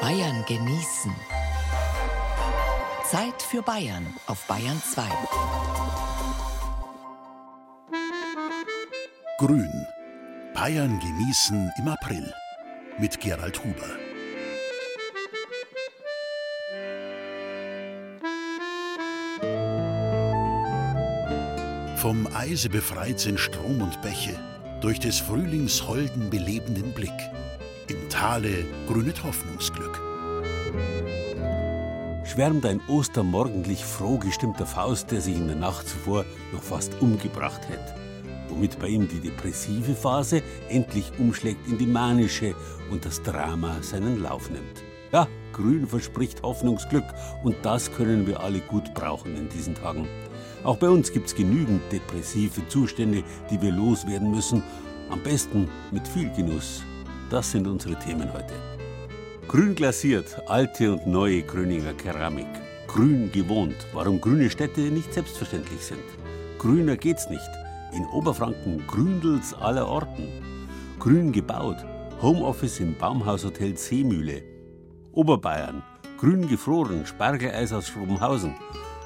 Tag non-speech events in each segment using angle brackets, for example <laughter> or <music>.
Bayern genießen. Zeit für Bayern auf Bayern 2. Grün. Bayern genießen im April. Mit Gerald Huber. Vom Eise befreit sind Strom und Bäche, durch des Frühlings holden belebenden Blick. Tale grünet Hoffnungsglück. Schwärmt ein ostermorgendlich froh gestimmter Faust, der sich in der Nacht zuvor noch fast umgebracht hätte. Womit bei ihm die depressive Phase endlich umschlägt in die manische und das Drama seinen Lauf nimmt. Ja, grün verspricht Hoffnungsglück und das können wir alle gut brauchen in diesen Tagen. Auch bei uns gibt es genügend depressive Zustände, die wir loswerden müssen. Am besten mit viel Genuss. Das sind unsere Themen heute. Grün glasiert, alte und neue Gröninger Keramik. Grün gewohnt, warum grüne Städte nicht selbstverständlich sind. Grüner geht's nicht. In Oberfranken gründelt's aller Orten. Grün gebaut, Homeoffice im Baumhaushotel Seemühle. Oberbayern, grün gefroren, Spargeleis aus Schrobenhausen.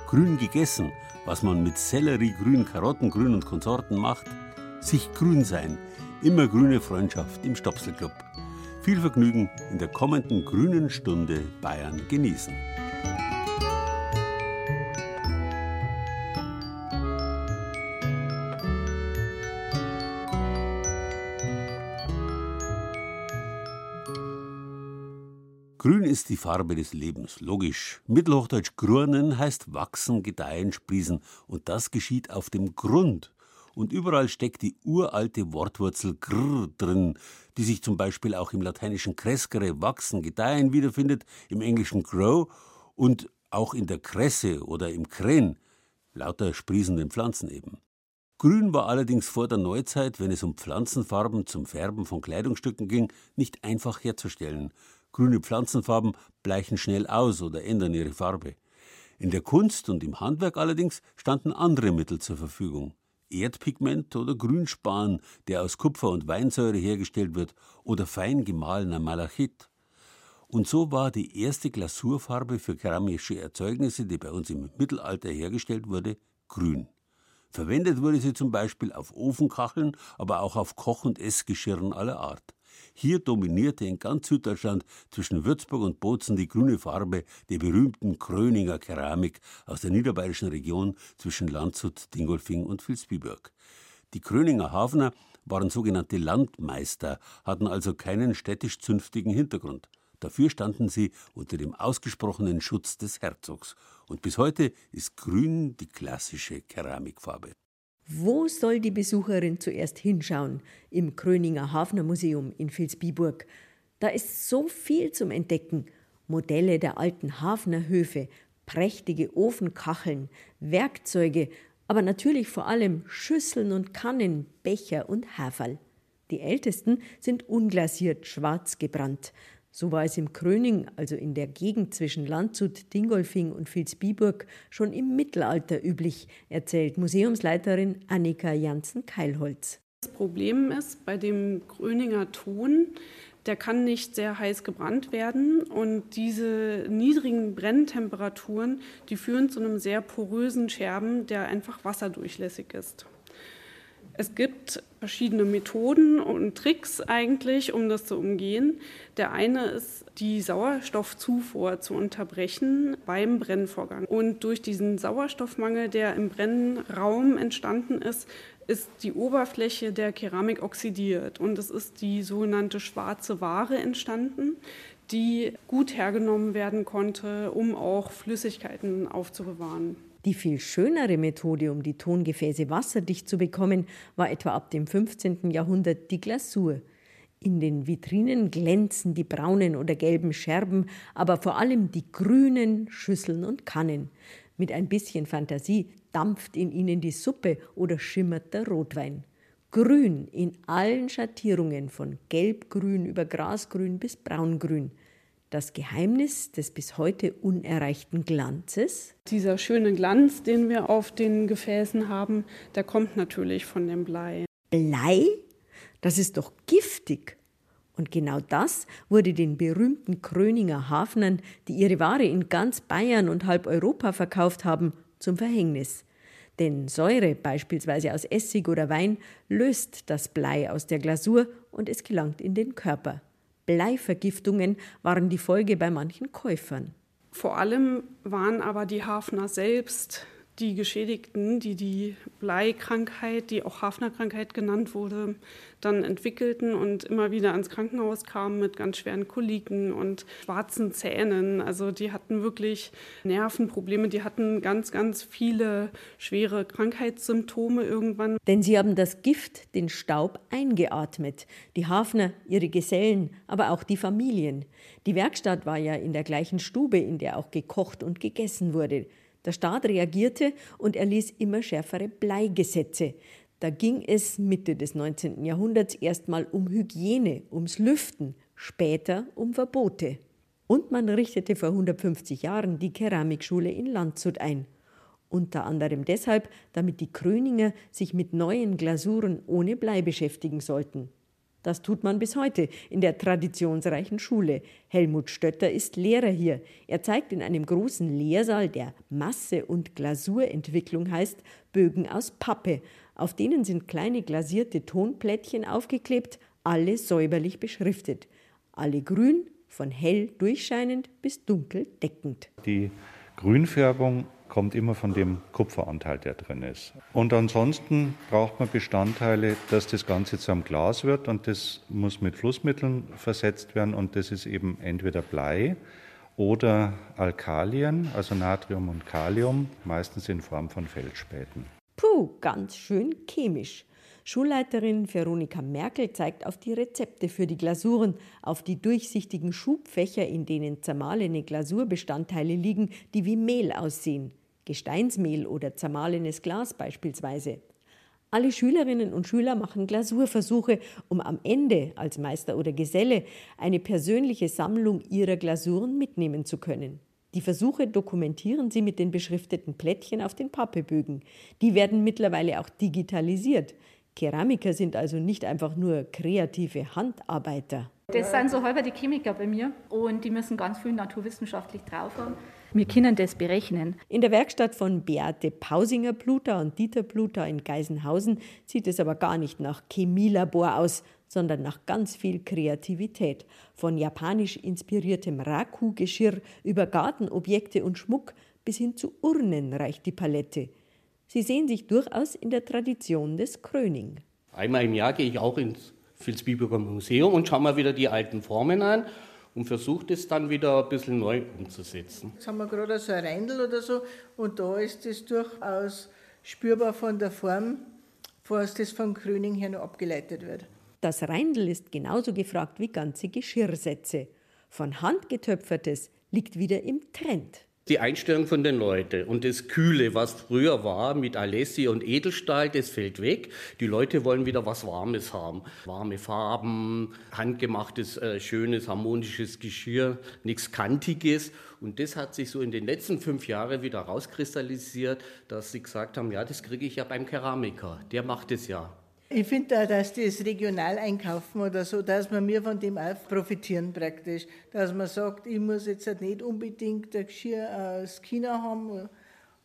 Grün gegessen, was man mit Sellerie, Grün, Karottengrün und Konsorten macht. Sich grün sein, immer grüne Freundschaft im Stopselclub. Viel Vergnügen in der kommenden grünen Stunde Bayern genießen. Grün ist die Farbe des Lebens, logisch. Mittelhochdeutsch grurnen heißt wachsen, gedeihen, sprießen. Und das geschieht auf dem Grund. Und überall steckt die uralte Wortwurzel grr drin, die sich zum Beispiel auch im lateinischen crescere, wachsen, gedeihen wiederfindet, im englischen grow und auch in der Kresse oder im Kren, lauter sprießenden Pflanzen eben. Grün war allerdings vor der Neuzeit, wenn es um Pflanzenfarben zum Färben von Kleidungsstücken ging, nicht einfach herzustellen. Grüne Pflanzenfarben bleichen schnell aus oder ändern ihre Farbe. In der Kunst und im Handwerk allerdings standen andere Mittel zur Verfügung. Erdpigment oder Grünspan, der aus Kupfer und Weinsäure hergestellt wird, oder fein gemahlener Malachit. Und so war die erste Glasurfarbe für keramische Erzeugnisse, die bei uns im Mittelalter hergestellt wurde, grün. Verwendet wurde sie zum Beispiel auf Ofenkacheln, aber auch auf Koch- und Essgeschirren aller Art. Hier dominierte in ganz Süddeutschland zwischen Würzburg und Bozen die grüne Farbe der berühmten Kröninger Keramik aus der niederbayerischen Region zwischen Landshut, Dingolfing und Vilsbiburg. Die Kröninger Hafner waren sogenannte Landmeister, hatten also keinen städtisch-zünftigen Hintergrund. Dafür standen sie unter dem ausgesprochenen Schutz des Herzogs. Und bis heute ist Grün die klassische Keramikfarbe. Wo soll die Besucherin zuerst hinschauen? Im Kröninger Hafner Museum in Vilsbiburg. Da ist so viel zum Entdecken. Modelle der alten Hafnerhöfe, prächtige Ofenkacheln, Werkzeuge, aber natürlich vor allem Schüsseln und Kannen, Becher und Haferl. Die ältesten sind unglasiert schwarz gebrannt. So war es im Kröning, also in der Gegend zwischen Landshut, Dingolfing und Vilsbiburg, schon im Mittelalter üblich, erzählt Museumsleiterin Annika Janssen-Keilholz. Das Problem ist bei dem Kröninger Ton, der kann nicht sehr heiß gebrannt werden und diese niedrigen Brenntemperaturen, die führen zu einem sehr porösen Scherben, der einfach wasserdurchlässig ist. Es gibt verschiedene Methoden und Tricks eigentlich, um das zu umgehen. Der eine ist, die Sauerstoffzufuhr zu unterbrechen beim Brennvorgang. Und durch diesen Sauerstoffmangel, der im Brennraum entstanden ist, ist die Oberfläche der Keramik oxidiert und es ist die sogenannte schwarze Ware entstanden, die gut hergenommen werden konnte, um auch Flüssigkeiten aufzubewahren. Die viel schönere Methode, um die Tongefäße wasserdicht zu bekommen, war etwa ab dem 15. Jahrhundert die Glasur. In den Vitrinen glänzen die braunen oder gelben Scherben, aber vor allem die grünen Schüsseln und Kannen. Mit ein bisschen Fantasie dampft in ihnen die Suppe oder schimmert der Rotwein. Grün in allen Schattierungen von gelbgrün über grasgrün bis braungrün – das Geheimnis des bis heute unerreichten Glanzes? Dieser schöne Glanz, den wir auf den Gefäßen haben, der kommt natürlich von dem Blei. Blei? Das ist doch giftig. Und genau das wurde den berühmten Kröninger Hafnern, die ihre Ware in ganz Bayern und halb Europa verkauft haben, zum Verhängnis. Denn Säure, beispielsweise aus Essig oder Wein, löst das Blei aus der Glasur und es gelangt in den Körper. Bleivergiftungen waren die Folge bei manchen Käufern. Vor allem waren aber die Hafner selbst die Geschädigten, die die Bleikrankheit, die auch Hafnerkrankheit genannt wurde, dann entwickelten und immer wieder ans Krankenhaus kamen mit ganz schweren Koliken und schwarzen Zähnen. Also die hatten wirklich Nervenprobleme, die hatten ganz, ganz viele schwere Krankheitssymptome irgendwann. Denn sie haben das Gift, den Staub eingeatmet. Die Hafner, ihre Gesellen, aber auch die Familien. Die Werkstatt war ja in der gleichen Stube, in der auch gekocht und gegessen wurde. Der Staat reagierte und erließ immer schärfere Bleigesetze. Da ging es Mitte des 19. Jahrhunderts erstmal um Hygiene, ums Lüften, später um Verbote. Und man richtete vor 150 Jahren die Keramikschule in Landshut ein. Unter anderem deshalb, damit die Kröninger sich mit neuen Glasuren ohne Blei beschäftigen sollten. Das tut man bis heute in der traditionsreichen Schule. Helmut Stötter ist Lehrer hier. Er zeigt in einem großen Lehrsaal, der Masse- und Glasurentwicklung heißt, Bögen aus Pappe. Auf denen sind kleine glasierte Tonplättchen aufgeklebt, alle säuberlich beschriftet. Alle grün, von hell durchscheinend bis dunkel deckend. Die Grünfärbung kommt immer von dem Kupferanteil, der drin ist. Und ansonsten braucht man Bestandteile, dass das Ganze zu einem Glas wird und das muss mit Flussmitteln versetzt werden und das ist eben entweder Blei oder Alkalien, also Natrium und Kalium, meistens in Form von Feldspäten. Puh, ganz schön chemisch. Schulleiterin Veronika Merkel zeigt auf die Rezepte für die Glasuren, auf die durchsichtigen Schubfächer, in denen zermahlene Glasurbestandteile liegen, die wie Mehl aussehen. Gesteinsmehl oder zermahlenes Glas beispielsweise. Alle Schülerinnen und Schüler machen Glasurversuche, um am Ende als Meister oder Geselle eine persönliche Sammlung ihrer Glasuren mitnehmen zu können. Die Versuche dokumentieren sie mit den beschrifteten Plättchen auf den Pappebögen. Die werden mittlerweile auch digitalisiert. Keramiker sind also nicht einfach nur kreative Handarbeiter. Das sind so halber die Chemiker bei mir und die müssen ganz viel naturwissenschaftlich drauf haben. Wir können das berechnen. In der Werkstatt von Beate Pausinger-Pluter und Dieter Pluter in Geisenhausen sieht es aber gar nicht nach Chemielabor aus, sondern nach ganz viel Kreativität. Von japanisch inspiriertem Raku-Geschirr über Gartenobjekte und Schmuck bis hin zu Urnen reicht die Palette. Sie sehen sich durchaus in der Tradition des Kröning. Einmal im Jahr gehe ich auch ins Vilsbiburger Museum und schaue mal wieder die alten Formen an und versuche das dann wieder ein bisschen neu umzusetzen. Jetzt haben wir gerade so ein Reindl oder so und da ist es durchaus spürbar von der Form, was das von Kröning her noch abgeleitet wird. Das Reindl ist genauso gefragt wie ganze Geschirrsätze. Von Hand getöpfertes liegt wieder im Trend die Einstellung von den Leuten und das Kühle, was früher war mit Alessi und Edelstahl, das fällt weg. Die Leute wollen wieder was Warmes haben. Warme Farben, handgemachtes, äh, schönes, harmonisches Geschirr, nichts Kantiges. Und das hat sich so in den letzten fünf Jahren wieder rauskristallisiert, dass sie gesagt haben, ja, das kriege ich ja beim Keramiker. Der macht es ja. Ich finde auch, dass das regional einkaufen oder so, dass man mir von dem auch profitieren praktisch. Dass man sagt, ich muss jetzt halt nicht unbedingt ein Geschirr aus China haben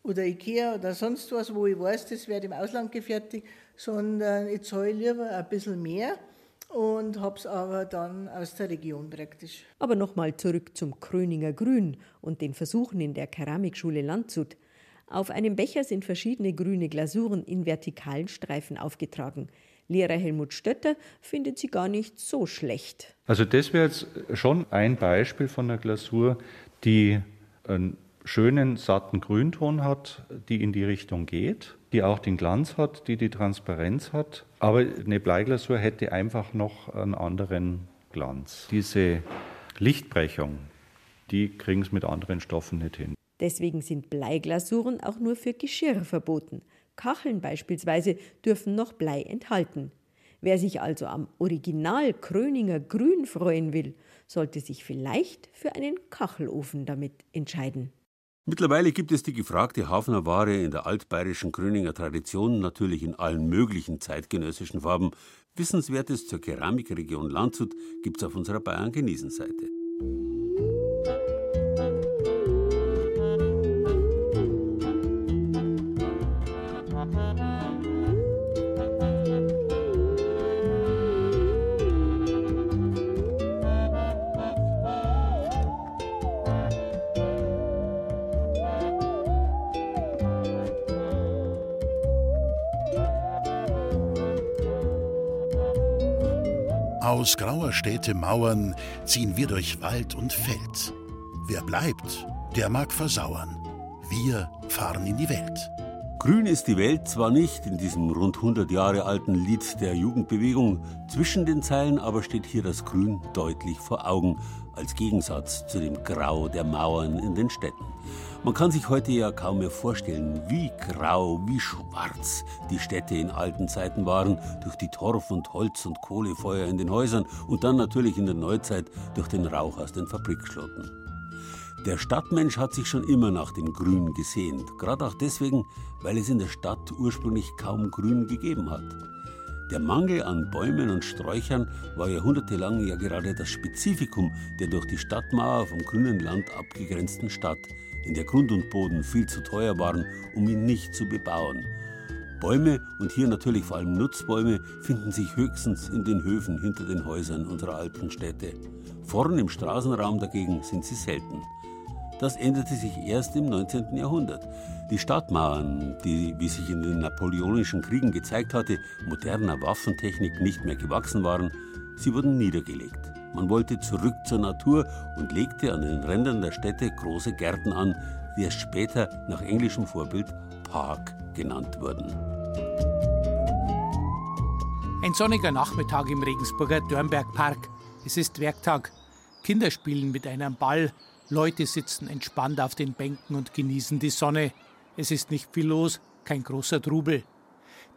oder Ikea oder sonst was, wo ich weiß, das wird im Ausland gefertigt, sondern ich zahle lieber ein bisschen mehr und habe es aber dann aus der Region praktisch. Aber nochmal zurück zum Kröninger Grün und den Versuchen in der Keramikschule Landshut. Auf einem Becher sind verschiedene grüne Glasuren in vertikalen Streifen aufgetragen. Lehrer Helmut Stötter findet sie gar nicht so schlecht. Also das wäre jetzt schon ein Beispiel von einer Glasur, die einen schönen, satten Grünton hat, die in die Richtung geht, die auch den Glanz hat, die die Transparenz hat. Aber eine Bleiglasur hätte einfach noch einen anderen Glanz. Diese Lichtbrechung, die kriegen es mit anderen Stoffen nicht hin. Deswegen sind Bleiglasuren auch nur für Geschirr verboten. Kacheln beispielsweise dürfen noch Blei enthalten. Wer sich also am Original Kröninger Grün freuen will, sollte sich vielleicht für einen Kachelofen damit entscheiden. Mittlerweile gibt es die gefragte Hafnerware in der altbayerischen Gröninger Tradition natürlich in allen möglichen zeitgenössischen Farben. Wissenswertes zur Keramikregion Landshut gibt es auf unserer Bayern-Genießen-Seite. Aus grauer Städte Mauern ziehen wir durch Wald und Feld. Wer bleibt, der mag versauern. Wir fahren in die Welt. Grün ist die Welt zwar nicht in diesem rund 100 Jahre alten Lied der Jugendbewegung, zwischen den Zeilen aber steht hier das Grün deutlich vor Augen, als Gegensatz zu dem Grau der Mauern in den Städten. Man kann sich heute ja kaum mehr vorstellen, wie grau, wie schwarz die Städte in alten Zeiten waren, durch die Torf- und Holz- und Kohlefeuer in den Häusern und dann natürlich in der Neuzeit durch den Rauch aus den Fabrikschlotten. Der Stadtmensch hat sich schon immer nach dem Grün gesehnt, gerade auch deswegen, weil es in der Stadt ursprünglich kaum Grün gegeben hat. Der Mangel an Bäumen und Sträuchern war jahrhundertelang ja gerade das Spezifikum der durch die Stadtmauer vom grünen Land abgegrenzten Stadt, in der Grund und Boden viel zu teuer waren, um ihn nicht zu bebauen. Bäume und hier natürlich vor allem Nutzbäume finden sich höchstens in den Höfen hinter den Häusern unserer alten Städte. Vorn im Straßenraum dagegen sind sie selten. Das änderte sich erst im 19. Jahrhundert. Die Stadtmauern, die, wie sich in den napoleonischen Kriegen gezeigt hatte, moderner Waffentechnik nicht mehr gewachsen waren, sie wurden niedergelegt. Man wollte zurück zur Natur und legte an den Rändern der Städte große Gärten an, die erst später nach englischem Vorbild Park genannt wurden. Ein sonniger Nachmittag im Regensburger Dörnbergpark. Es ist Werktag. Kinder spielen mit einem Ball. Leute sitzen entspannt auf den Bänken und genießen die Sonne. Es ist nicht viel los, kein großer Trubel.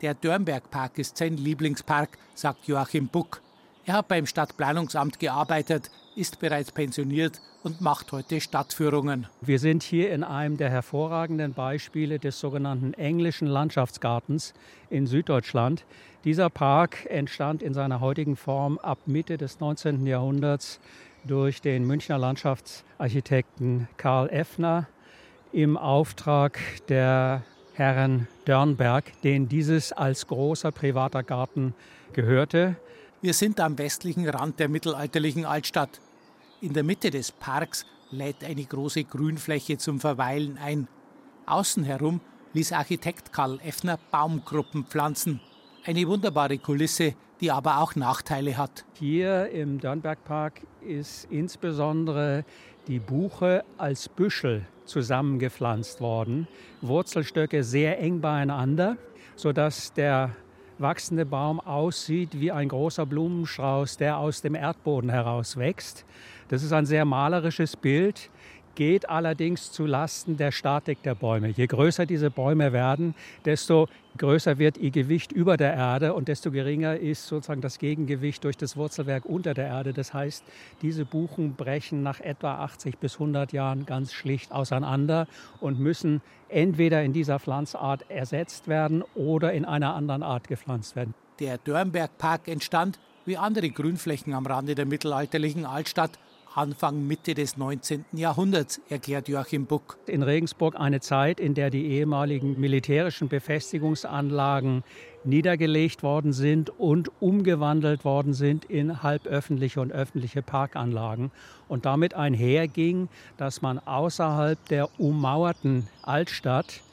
Der Dörnbergpark ist sein Lieblingspark, sagt Joachim Buck. Er hat beim Stadtplanungsamt gearbeitet, ist bereits pensioniert und macht heute Stadtführungen. Wir sind hier in einem der hervorragenden Beispiele des sogenannten englischen Landschaftsgartens in Süddeutschland. Dieser Park entstand in seiner heutigen Form ab Mitte des 19. Jahrhunderts durch den Münchner Landschaftsarchitekten Karl Effner im Auftrag der Herren Dörnberg, denen dieses als großer privater Garten gehörte. Wir sind am westlichen Rand der mittelalterlichen Altstadt. In der Mitte des Parks lädt eine große Grünfläche zum Verweilen ein. Außen herum ließ Architekt Karl Effner Baumgruppen pflanzen. Eine wunderbare Kulisse, die aber auch Nachteile hat. Hier im Dörnbergpark ist insbesondere die Buche als Büschel zusammengepflanzt worden. Wurzelstöcke sehr eng beieinander, sodass der wachsende Baum aussieht wie ein großer Blumenstrauß, der aus dem Erdboden heraus wächst. Das ist ein sehr malerisches Bild, geht allerdings zu Lasten der Statik der Bäume. Je größer diese Bäume werden, desto größer wird ihr Gewicht über der Erde und desto geringer ist sozusagen das Gegengewicht durch das Wurzelwerk unter der Erde. Das heißt, diese Buchen brechen nach etwa 80 bis 100 Jahren ganz schlicht auseinander und müssen entweder in dieser Pflanzart ersetzt werden oder in einer anderen Art gepflanzt werden. Der Dörnbergpark entstand, wie andere Grünflächen am Rande der mittelalterlichen Altstadt, Anfang Mitte des 19. Jahrhunderts, erklärt Joachim Buck. In Regensburg eine Zeit, in der die ehemaligen militärischen Befestigungsanlagen niedergelegt worden sind und umgewandelt worden sind in halböffentliche und öffentliche Parkanlagen. Und damit einherging, dass man außerhalb der ummauerten Altstadt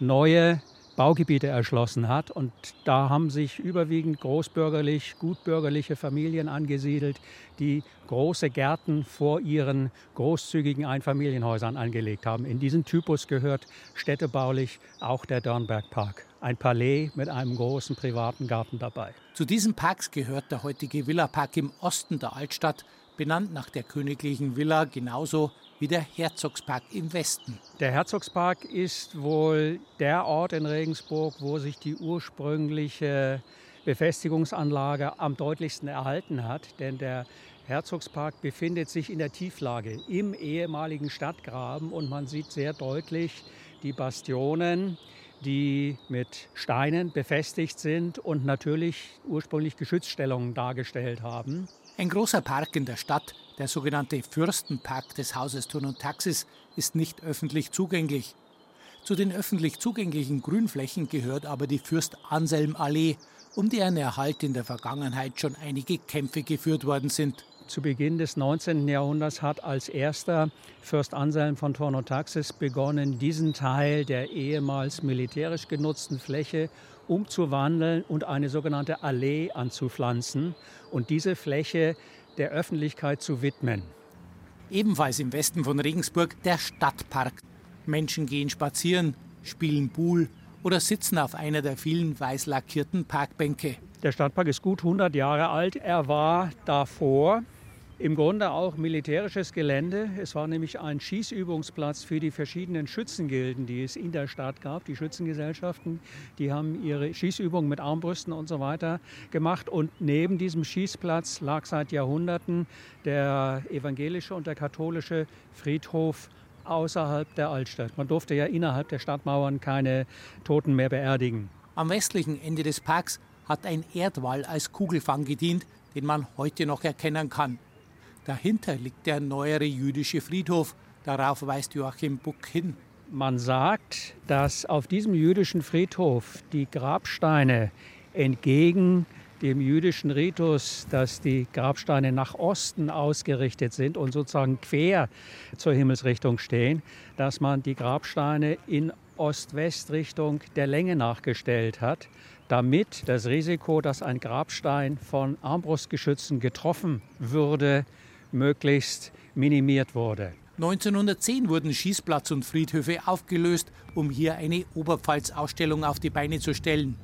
neue Baugebiete erschlossen hat. Und da haben sich überwiegend großbürgerlich, gutbürgerliche Familien angesiedelt, die große Gärten vor ihren großzügigen Einfamilienhäusern angelegt haben. In diesen Typus gehört städtebaulich auch der Dörnbergpark. Ein Palais mit einem großen privaten Garten dabei. Zu diesen Parks gehört der heutige Villapark im Osten der Altstadt, benannt nach der königlichen Villa genauso wie der Herzogspark im Westen. Der Herzogspark ist wohl der Ort in Regensburg, wo sich die ursprüngliche Befestigungsanlage am deutlichsten erhalten hat, denn der Herzogspark befindet sich in der Tieflage im ehemaligen Stadtgraben und man sieht sehr deutlich die Bastionen, die mit Steinen befestigt sind und natürlich ursprünglich Geschützstellungen dargestellt haben. Ein großer Park in der Stadt, der sogenannte Fürstenpark des Hauses Turn und Taxis, ist nicht öffentlich zugänglich. Zu den öffentlich zugänglichen Grünflächen gehört aber die Fürst-Anselm-Allee, um deren Erhalt in der Vergangenheit schon einige Kämpfe geführt worden sind. Zu Beginn des 19. Jahrhunderts hat als erster Fürst Anselm von Tornotaxis begonnen, diesen Teil der ehemals militärisch genutzten Fläche umzuwandeln und eine sogenannte Allee anzupflanzen und diese Fläche der Öffentlichkeit zu widmen. Ebenfalls im Westen von Regensburg der Stadtpark. Menschen gehen spazieren, spielen Pool oder sitzen auf einer der vielen weiß lackierten Parkbänke. Der Stadtpark ist gut 100 Jahre alt. Er war davor im Grunde auch militärisches Gelände. Es war nämlich ein Schießübungsplatz für die verschiedenen Schützengilden, die es in der Stadt gab. Die Schützengesellschaften, die haben ihre Schießübungen mit Armbrüsten und so weiter gemacht. Und neben diesem Schießplatz lag seit Jahrhunderten der evangelische und der katholische Friedhof außerhalb der Altstadt. Man durfte ja innerhalb der Stadtmauern keine Toten mehr beerdigen. Am westlichen Ende des Parks hat ein Erdwall als Kugelfang gedient, den man heute noch erkennen kann. Dahinter liegt der neuere jüdische Friedhof. Darauf weist Joachim Buck hin. Man sagt, dass auf diesem jüdischen Friedhof die Grabsteine entgegen dem jüdischen Ritus, dass die Grabsteine nach Osten ausgerichtet sind und sozusagen quer zur Himmelsrichtung stehen, dass man die Grabsteine in Ost-West-Richtung der Länge nachgestellt hat, damit das Risiko, dass ein Grabstein von Armbrustgeschützen getroffen würde, möglichst minimiert wurde. 1910 wurden Schießplatz und Friedhöfe aufgelöst, um hier eine Oberpfalz-Ausstellung auf die Beine zu stellen.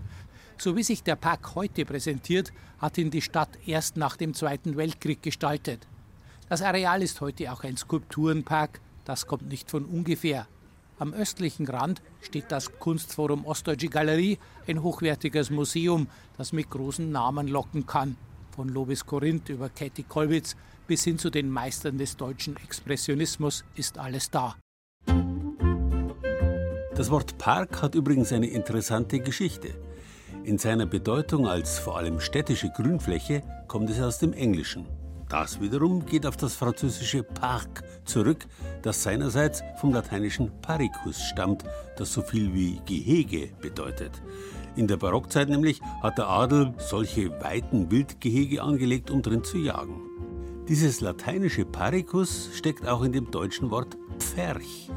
So wie sich der Park heute präsentiert, hat ihn die Stadt erst nach dem Zweiten Weltkrieg gestaltet. Das Areal ist heute auch ein Skulpturenpark, das kommt nicht von ungefähr. Am östlichen Rand steht das Kunstforum Ostdeutsche Galerie, ein hochwertiges Museum, das mit großen Namen locken kann. Von Lobis Korinth über Käthe Kollwitz bis hin zu den Meistern des deutschen Expressionismus ist alles da. Das Wort Park hat übrigens eine interessante Geschichte. In seiner Bedeutung als vor allem städtische Grünfläche kommt es aus dem Englischen. Das wiederum geht auf das französische Parc zurück, das seinerseits vom lateinischen paricus stammt, das so viel wie Gehege bedeutet. In der Barockzeit nämlich hat der Adel solche weiten Wildgehege angelegt, um drin zu jagen. Dieses lateinische Paricus steckt auch in dem deutschen Wort Pferch.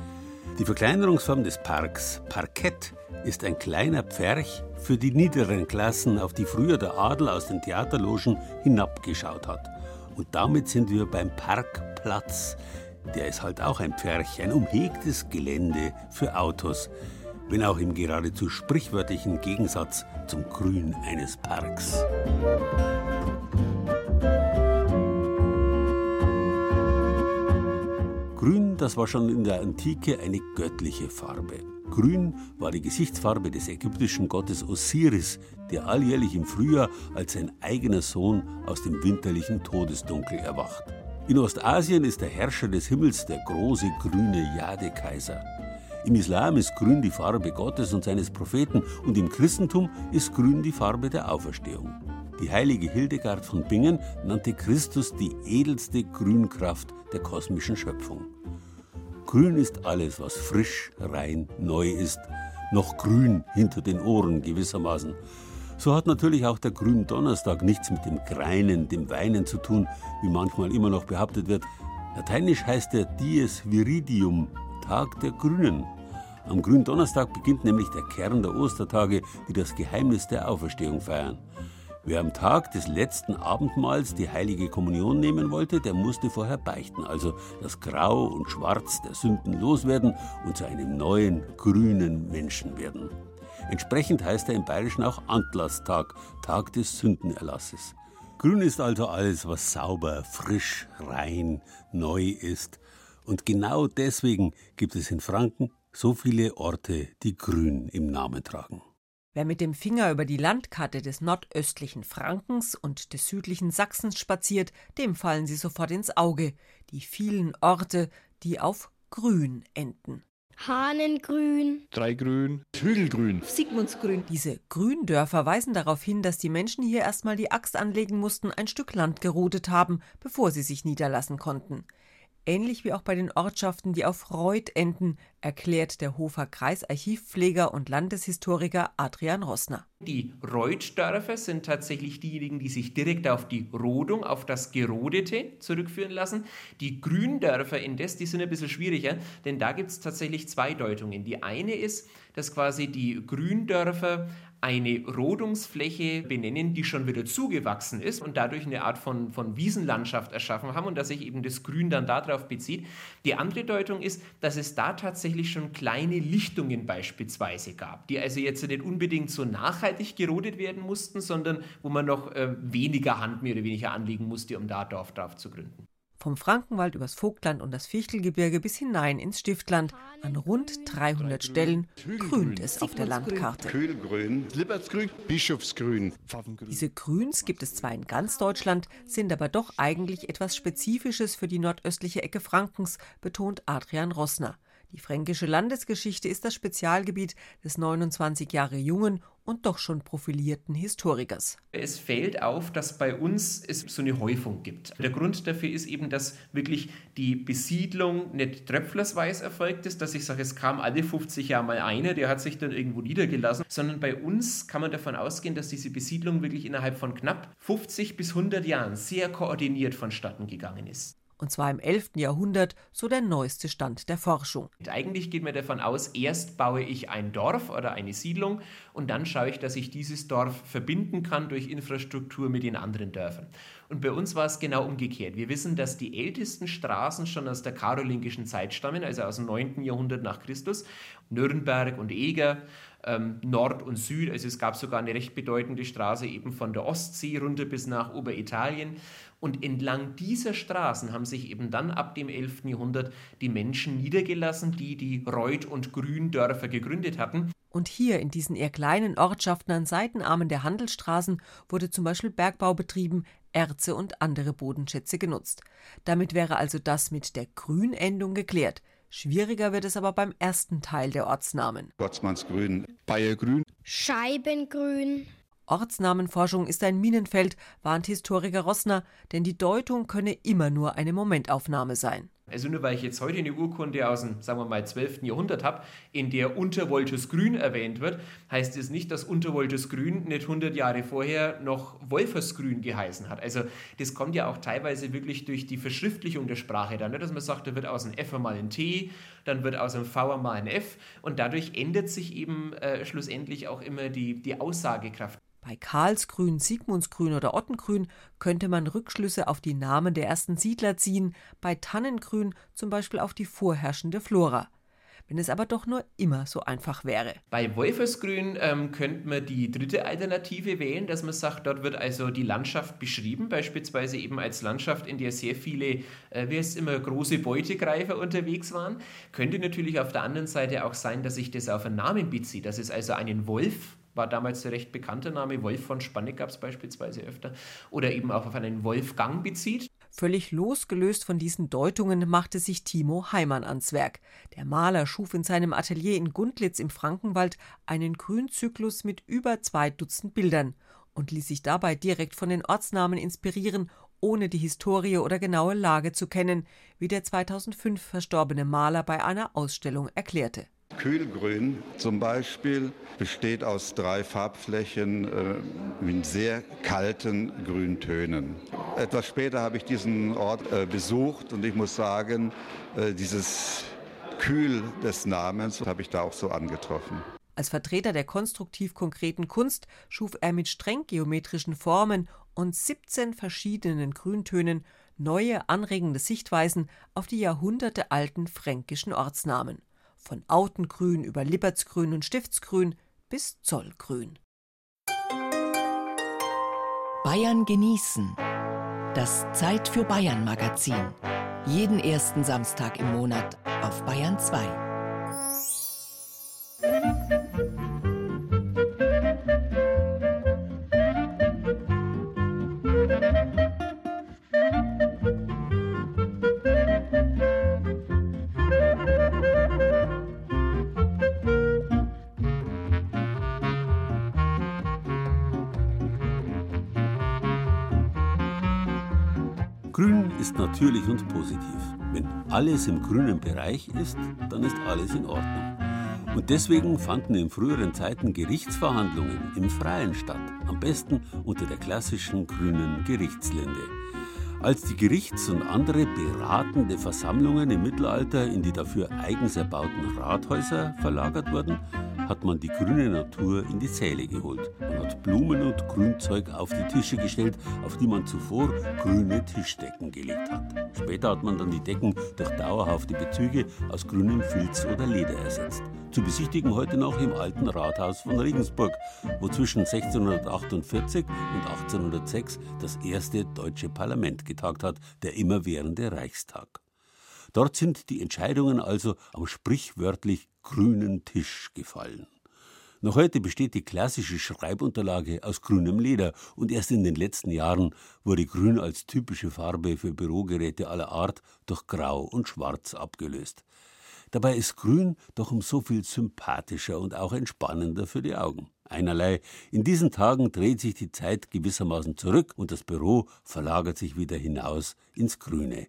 Die Verkleinerungsform des Parks, Parkett, ist ein kleiner Pferch für die niederen Klassen, auf die früher der Adel aus den Theaterlogen hinabgeschaut hat. Und damit sind wir beim Parkplatz. Der ist halt auch ein Pferch, ein umhegtes Gelände für Autos, wenn auch im geradezu sprichwörtlichen Gegensatz zum Grün eines Parks. Grün, das war schon in der Antike eine göttliche Farbe. Grün war die Gesichtsfarbe des ägyptischen Gottes Osiris, der alljährlich im Frühjahr als sein eigener Sohn aus dem winterlichen Todesdunkel erwacht. In Ostasien ist der Herrscher des Himmels der große grüne Jadekaiser. Im Islam ist grün die Farbe Gottes und seines Propheten und im Christentum ist grün die Farbe der Auferstehung. Die heilige Hildegard von Bingen nannte Christus die edelste Grünkraft der kosmischen Schöpfung. Grün ist alles, was frisch, rein, neu ist, noch grün hinter den Ohren gewissermaßen. So hat natürlich auch der Gründonnerstag nichts mit dem Greinen, dem Weinen zu tun, wie manchmal immer noch behauptet wird. Lateinisch heißt er Dies Viridium, Tag der Grünen. Am Gründonnerstag beginnt nämlich der Kern der Ostertage, die das Geheimnis der Auferstehung feiern. Wer am Tag des letzten Abendmahls die heilige Kommunion nehmen wollte, der musste vorher beichten, also das Grau und Schwarz der Sünden loswerden und zu einem neuen, grünen Menschen werden. Entsprechend heißt er im Bayerischen auch Anlasstag, Tag des Sündenerlasses. Grün ist also alles, was sauber, frisch, rein, neu ist. Und genau deswegen gibt es in Franken so viele Orte, die Grün im Namen tragen. Wer mit dem Finger über die Landkarte des nordöstlichen Frankens und des südlichen Sachsens spaziert, dem fallen sie sofort ins Auge, die vielen Orte, die auf Grün enden. Hahnengrün, Dreigrün, Hügelgrün, Sigmundsgrün. Diese Gründörfer weisen darauf hin, dass die Menschen hier erstmal die Axt anlegen mussten, ein Stück Land gerodet haben, bevor sie sich niederlassen konnten. Ähnlich wie auch bei den Ortschaften, die auf Reuth enden, erklärt der Hofer Kreisarchivpfleger und Landeshistoriker Adrian Rossner. Die Reutdörfer sind tatsächlich diejenigen, die sich direkt auf die Rodung, auf das Gerodete zurückführen lassen. Die Gründörfer indes, die sind ein bisschen schwieriger, denn da gibt es tatsächlich zwei Deutungen. Die eine ist, dass quasi die Gründörfer eine Rodungsfläche benennen, die schon wieder zugewachsen ist und dadurch eine Art von, von Wiesenlandschaft erschaffen haben und dass sich eben das Grün dann darauf bezieht. Die andere Deutung ist, dass es da tatsächlich schon kleine Lichtungen beispielsweise gab, die also jetzt nicht unbedingt so nachhaltig gerodet werden mussten, sondern wo man noch äh, weniger Hand mehr oder weniger anlegen musste, um da Dorf drauf zu gründen. Vom Frankenwald übers Vogtland und das Fichtelgebirge bis hinein ins Stiftland. An rund 300 Stellen grünt es auf der Landkarte. Kühlgrün, Libertsgrün, Bischofsgrün. Diese Grüns gibt es zwar in ganz Deutschland, sind aber doch eigentlich etwas Spezifisches für die nordöstliche Ecke Frankens, betont Adrian Rossner. Die fränkische Landesgeschichte ist das Spezialgebiet des 29 Jahre jungen und doch schon profilierten Historikers. Es fällt auf, dass bei uns es so eine Häufung gibt. Der Grund dafür ist eben, dass wirklich die Besiedlung nicht tröpflersweise erfolgt ist, dass ich sage, es kam alle 50 Jahre mal einer, der hat sich dann irgendwo niedergelassen, sondern bei uns kann man davon ausgehen, dass diese Besiedlung wirklich innerhalb von knapp 50 bis 100 Jahren sehr koordiniert vonstatten gegangen ist und zwar im 11. Jahrhundert, so der neueste Stand der Forschung. Eigentlich geht man davon aus, erst baue ich ein Dorf oder eine Siedlung und dann schaue ich, dass ich dieses Dorf verbinden kann durch Infrastruktur mit den anderen Dörfern. Und bei uns war es genau umgekehrt. Wir wissen, dass die ältesten Straßen schon aus der karolingischen Zeit stammen, also aus dem 9. Jahrhundert nach Christus. Nürnberg und Eger, ähm, Nord und Süd. Also es gab sogar eine recht bedeutende Straße eben von der Ostsee runter bis nach Oberitalien. Und entlang dieser Straßen haben sich eben dann ab dem 11. Jahrhundert die Menschen niedergelassen, die die Reuth- und Gründörfer gegründet hatten. Und hier in diesen eher kleinen Ortschaften an Seitenarmen der Handelsstraßen wurde zum Beispiel Bergbau betrieben, Erze und andere Bodenschätze genutzt. Damit wäre also das mit der Grünendung geklärt. Schwieriger wird es aber beim ersten Teil der Ortsnamen. Gottsmannsgrün, Bayergrün, Scheibengrün. Ortsnamenforschung ist ein Minenfeld, warnt Historiker Rossner, denn die Deutung könne immer nur eine Momentaufnahme sein. Also nur weil ich jetzt heute eine Urkunde aus dem, sagen wir mal, 12. Jahrhundert habe, in der Unterwoltes Grün erwähnt wird, heißt es nicht, dass Unterwoltes Grün nicht 100 Jahre vorher noch Wolfersgrün geheißen hat. Also das kommt ja auch teilweise wirklich durch die Verschriftlichung der Sprache dann, ne? dass man sagt, da wird aus einem F mal ein T, dann wird aus einem V mal ein F und dadurch ändert sich eben äh, schlussendlich auch immer die, die Aussagekraft. Bei Karlsgrün, Sigmundsgrün oder Ottengrün könnte man Rückschlüsse auf die Namen der ersten Siedler ziehen, bei Tannengrün zum Beispiel auf die vorherrschende Flora. Wenn es aber doch nur immer so einfach wäre. Bei Wolfersgrün ähm, könnte man die dritte Alternative wählen, dass man sagt, dort wird also die Landschaft beschrieben, beispielsweise eben als Landschaft, in der sehr viele, äh, wie es immer, große Beutegreifer unterwegs waren. Könnte natürlich auf der anderen Seite auch sein, dass sich das auf einen Namen bezieht, dass es also einen Wolf war damals der recht bekannte Name. Wolf von Spanne gab es beispielsweise öfter. Oder eben auch auf einen Wolfgang bezieht. Völlig losgelöst von diesen Deutungen machte sich Timo Heimann ans Werk. Der Maler schuf in seinem Atelier in Gundlitz im Frankenwald einen Grünzyklus mit über zwei Dutzend Bildern und ließ sich dabei direkt von den Ortsnamen inspirieren, ohne die Historie oder genaue Lage zu kennen, wie der 2005 verstorbene Maler bei einer Ausstellung erklärte. Kühlgrün zum Beispiel besteht aus drei Farbflächen äh, mit sehr kalten Grüntönen. Etwas später habe ich diesen Ort äh, besucht und ich muss sagen, äh, dieses Kühl des Namens habe ich da auch so angetroffen. Als Vertreter der konstruktiv konkreten Kunst schuf er mit streng geometrischen Formen und 17 verschiedenen Grüntönen neue anregende Sichtweisen auf die jahrhundertealten fränkischen Ortsnamen von Autengrün über Libertsgrün und Stiftsgrün bis Zollgrün. Bayern genießen. Das Zeit für Bayern Magazin. Jeden ersten Samstag im Monat auf Bayern 2. ist natürlich und positiv. Wenn alles im grünen Bereich ist, dann ist alles in Ordnung. Und deswegen fanden in früheren Zeiten Gerichtsverhandlungen im Freien statt, am besten unter der klassischen grünen Gerichtslinde. Als die Gerichts- und andere beratende Versammlungen im Mittelalter in die dafür eigens erbauten Rathäuser verlagert wurden, hat man die grüne Natur in die Säle geholt. Man hat Blumen und Grünzeug auf die Tische gestellt, auf die man zuvor grüne Tischdecken gelegt hat. Später hat man dann die Decken durch dauerhafte Bezüge aus grünem Filz oder Leder ersetzt. Zu besichtigen heute noch im alten Rathaus von Regensburg, wo zwischen 1648 und 1806 das erste deutsche Parlament getagt hat, der immerwährende Reichstag. Dort sind die Entscheidungen also am sprichwörtlich grünen Tisch gefallen. Noch heute besteht die klassische Schreibunterlage aus grünem Leder und erst in den letzten Jahren wurde Grün als typische Farbe für Bürogeräte aller Art durch Grau und Schwarz abgelöst. Dabei ist Grün doch um so viel sympathischer und auch entspannender für die Augen. Einerlei, in diesen Tagen dreht sich die Zeit gewissermaßen zurück und das Büro verlagert sich wieder hinaus ins Grüne.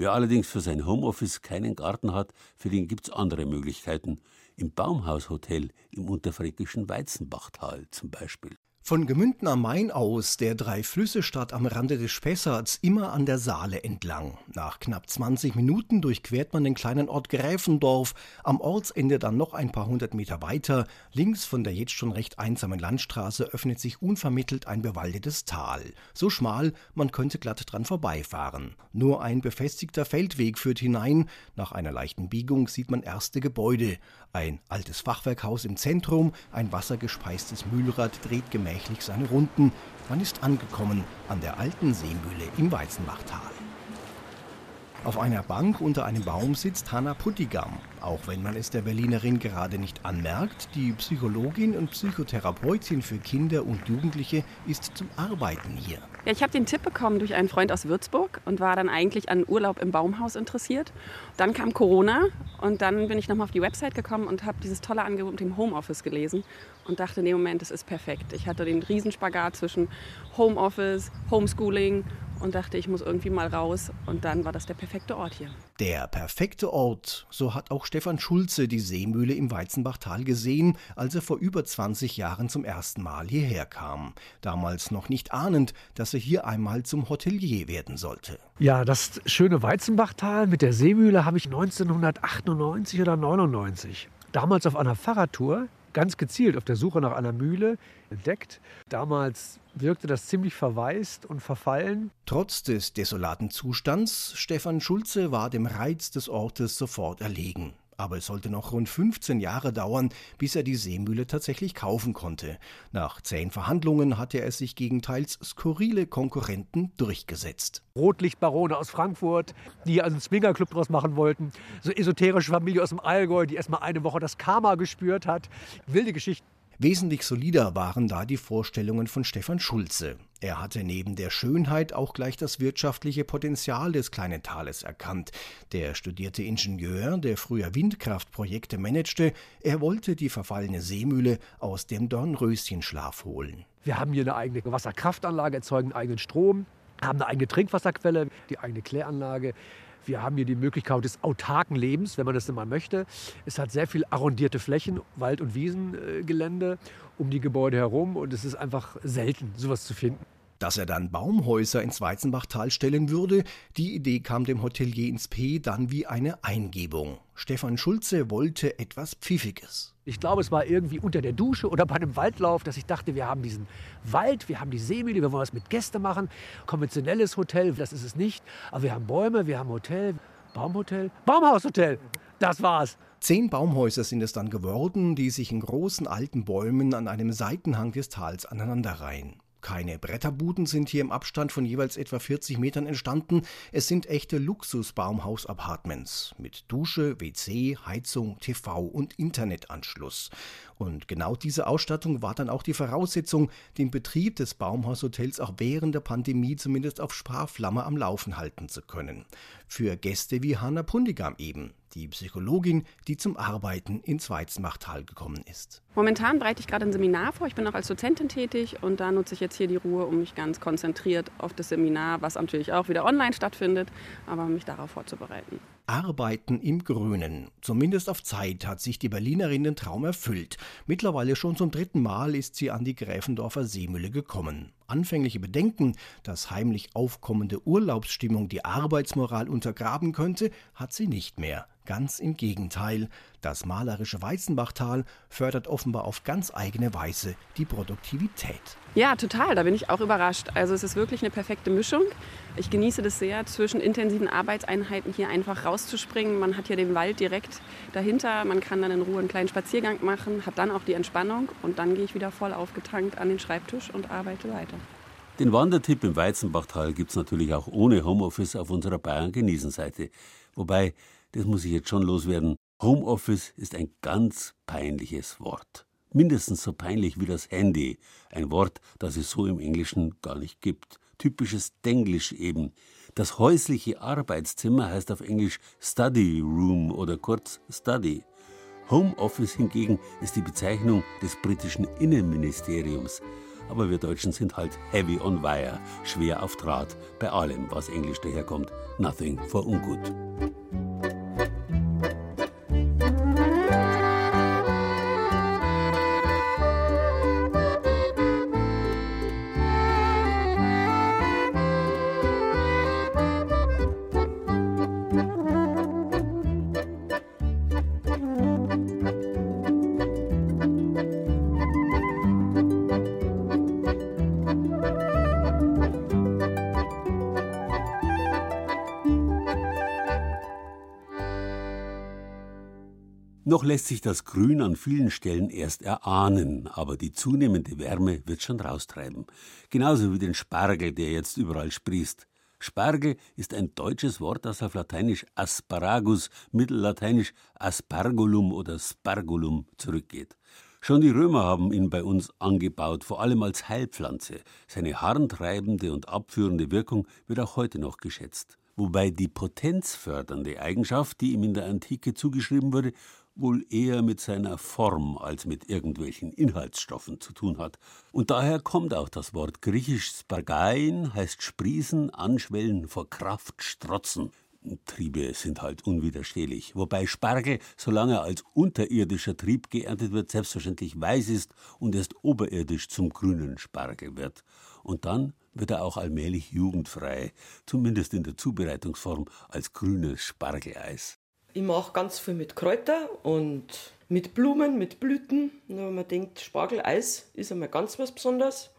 Wer allerdings für sein Homeoffice keinen Garten hat, für den gibt's andere Möglichkeiten. Im Baumhaushotel im unterfränkischen Weizenbachtal zum Beispiel. Von Gemünden am Main aus, der Drei-Flüsse-Stadt am Rande des Spessarts, immer an der Saale entlang. Nach knapp 20 Minuten durchquert man den kleinen Ort Gräfendorf, am Ortsende dann noch ein paar hundert Meter weiter. Links von der jetzt schon recht einsamen Landstraße öffnet sich unvermittelt ein bewaldetes Tal. So schmal, man könnte glatt dran vorbeifahren. Nur ein befestigter Feldweg führt hinein. Nach einer leichten Biegung sieht man erste Gebäude. Ein altes Fachwerkhaus im Zentrum, ein wassergespeistes Mühlrad dreht gemächlich seine Runden. Man ist angekommen an der alten Seemühle im Weizenbachtal. Auf einer Bank unter einem Baum sitzt Hanna Puttigam. Auch wenn man es der Berlinerin gerade nicht anmerkt, die Psychologin und Psychotherapeutin für Kinder und Jugendliche ist zum Arbeiten hier. Ja, ich habe den Tipp bekommen durch einen Freund aus Würzburg und war dann eigentlich an Urlaub im Baumhaus interessiert. Dann kam Corona und dann bin ich nochmal auf die Website gekommen und habe dieses tolle Angebot mit dem Homeoffice gelesen und dachte, nee, Moment, das ist perfekt. Ich hatte den Riesenspagat zwischen Homeoffice, Homeschooling und dachte, ich muss irgendwie mal raus. Und dann war das der perfekte Ort hier. Der perfekte Ort, so hat auch Stefan Schulze die Seemühle im Weizenbachtal gesehen, als er vor über 20 Jahren zum ersten Mal hierher kam. Damals noch nicht ahnend, dass er hier einmal zum Hotelier werden sollte. Ja, das schöne Weizenbachtal mit der Seemühle habe ich 1998 oder 99 damals auf einer Fahrradtour ganz gezielt auf der Suche nach einer Mühle entdeckt. Damals wirkte das ziemlich verwaist und verfallen. Trotz des desolaten Zustands, Stefan Schulze war dem Reiz des Ortes sofort erlegen. Aber es sollte noch rund 15 Jahre dauern, bis er die Seemühle tatsächlich kaufen konnte. Nach zehn Verhandlungen hatte er sich gegen teils skurrile Konkurrenten durchgesetzt. Rotlichtbarone aus Frankfurt, die einen Swingerclub draus machen wollten. So esoterische Familie aus dem Allgäu, die erst mal eine Woche das Karma gespürt hat. Wilde Geschichten. Wesentlich solider waren da die Vorstellungen von Stefan Schulze. Er hatte neben der Schönheit auch gleich das wirtschaftliche Potenzial des kleinen Tales erkannt. Der studierte Ingenieur, der früher Windkraftprojekte managte, er wollte die verfallene Seemühle aus dem Dornröschenschlaf holen. Wir haben hier eine eigene Wasserkraftanlage, erzeugen eigenen Strom, haben eine eigene Trinkwasserquelle, die eigene Kläranlage. Wir haben hier die Möglichkeit des autarken Lebens, wenn man das denn mal möchte. Es hat sehr viel arrondierte Flächen, Wald- und Wiesengelände um die Gebäude herum und es ist einfach selten, sowas zu finden. Dass er dann Baumhäuser ins Weizenbachtal stellen würde, die Idee kam dem Hotelier ins P dann wie eine Eingebung. Stefan Schulze wollte etwas Pfiffiges. Ich glaube, es war irgendwie unter der Dusche oder bei einem Waldlauf, dass ich dachte, wir haben diesen Wald, wir haben die Seemühle, wir wollen was mit Gästen machen. Konventionelles Hotel, das ist es nicht. Aber wir haben Bäume, wir haben Hotel, Baumhotel, Baumhaushotel. Das war's. Zehn Baumhäuser sind es dann geworden, die sich in großen alten Bäumen an einem Seitenhang des Tals aneinanderreihen. Keine Bretterbuden sind hier im Abstand von jeweils etwa 40 Metern entstanden. Es sind echte Luxus-Baumhaus-Apartments mit Dusche, WC, Heizung, TV und Internetanschluss. Und genau diese Ausstattung war dann auch die Voraussetzung, den Betrieb des Baumhaushotels auch während der Pandemie zumindest auf Sparflamme am Laufen halten zu können. Für Gäste wie Hanna Pundigam eben. die Psychologin, die zum Arbeiten ins Weizenbachtal gekommen ist. Momentan bereite ich gerade ein Seminar vor. Ich bin auch als Dozentin tätig und da nutze ich jetzt hier die Ruhe, um mich ganz konzentriert auf das Seminar, was natürlich auch wieder online stattfindet, aber mich darauf vorzubereiten. Arbeiten im Grünen. Zumindest auf Zeit hat sich die Berlinerin den Traum erfüllt. Mittlerweile schon zum dritten Mal ist sie an die Gräfendorfer Seemühle gekommen. Anfängliche Bedenken, dass heimlich aufkommende Urlaubsstimmung die Arbeitsmoral untergraben könnte, hat sie nicht mehr. Ganz im Gegenteil, das malerische Weizenbachtal fördert offenbar auf ganz eigene Weise die Produktivität. Ja, total, da bin ich auch überrascht. Also es ist wirklich eine perfekte Mischung. Ich genieße das sehr, zwischen intensiven Arbeitseinheiten hier einfach rauszuspringen. Man hat hier den Wald direkt dahinter, man kann dann in Ruhe einen kleinen Spaziergang machen, hat dann auch die Entspannung und dann gehe ich wieder voll aufgetankt an den Schreibtisch und arbeite weiter. Den Wandertipp im Weizenbachtal gibt es natürlich auch ohne Homeoffice auf unserer Bayern-Genießen-Seite. Wobei das muss ich jetzt schon loswerden. Homeoffice ist ein ganz peinliches Wort. Mindestens so peinlich wie das Handy. Ein Wort, das es so im Englischen gar nicht gibt. Typisches Denglisch eben. Das häusliche Arbeitszimmer heißt auf Englisch Study Room oder kurz Study. Homeoffice hingegen ist die Bezeichnung des britischen Innenministeriums. Aber wir Deutschen sind halt heavy on wire, schwer auf Draht, bei allem, was Englisch daherkommt. Nothing for ungut. Noch lässt sich das Grün an vielen Stellen erst erahnen, aber die zunehmende Wärme wird schon raustreiben. Genauso wie den Spargel, der jetzt überall sprießt. Spargel ist ein deutsches Wort, das auf Lateinisch Asparagus, Mittellateinisch Aspargulum oder Spargulum zurückgeht. Schon die Römer haben ihn bei uns angebaut, vor allem als Heilpflanze. Seine harntreibende und abführende Wirkung wird auch heute noch geschätzt. Wobei die potenzfördernde Eigenschaft, die ihm in der Antike zugeschrieben wurde, wohl eher mit seiner Form als mit irgendwelchen Inhaltsstoffen zu tun hat. Und daher kommt auch das Wort griechisch Spargein, heißt sprießen, anschwellen, vor Kraft strotzen. Triebe sind halt unwiderstehlich, wobei Spargel, solange er als unterirdischer Trieb geerntet wird, selbstverständlich weiß ist und erst oberirdisch zum grünen Spargel wird. Und dann wird er auch allmählich jugendfrei, zumindest in der Zubereitungsform als grünes Spargeleis. Ich mache ganz viel mit Kräutern und mit Blumen, mit Blüten. Nur wenn man denkt, Spargeleis ist einmal ganz was Besonderes,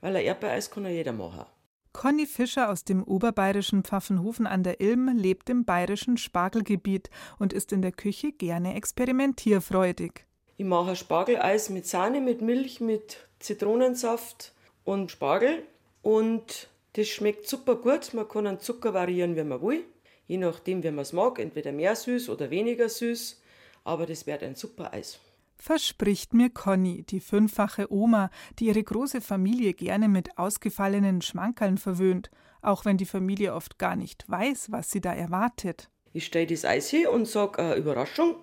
weil ein Erdbeereis kann ja jeder machen. Conny Fischer aus dem oberbayerischen Pfaffenhofen an der Ilm lebt im bayerischen Spargelgebiet und ist in der Küche gerne experimentierfreudig. Ich mache Spargeleis mit Sahne, mit Milch, mit Zitronensaft und Spargel. Und das schmeckt super gut. Man kann den Zucker variieren, wie man will je nachdem, wie man es mag, entweder mehr süß oder weniger süß. Aber das wird ein super Eis. Verspricht mir Conny, die fünffache Oma, die ihre große Familie gerne mit ausgefallenen Schmankerln verwöhnt, auch wenn die Familie oft gar nicht weiß, was sie da erwartet. Ich stelle das Eis hier und sage, äh, Überraschung,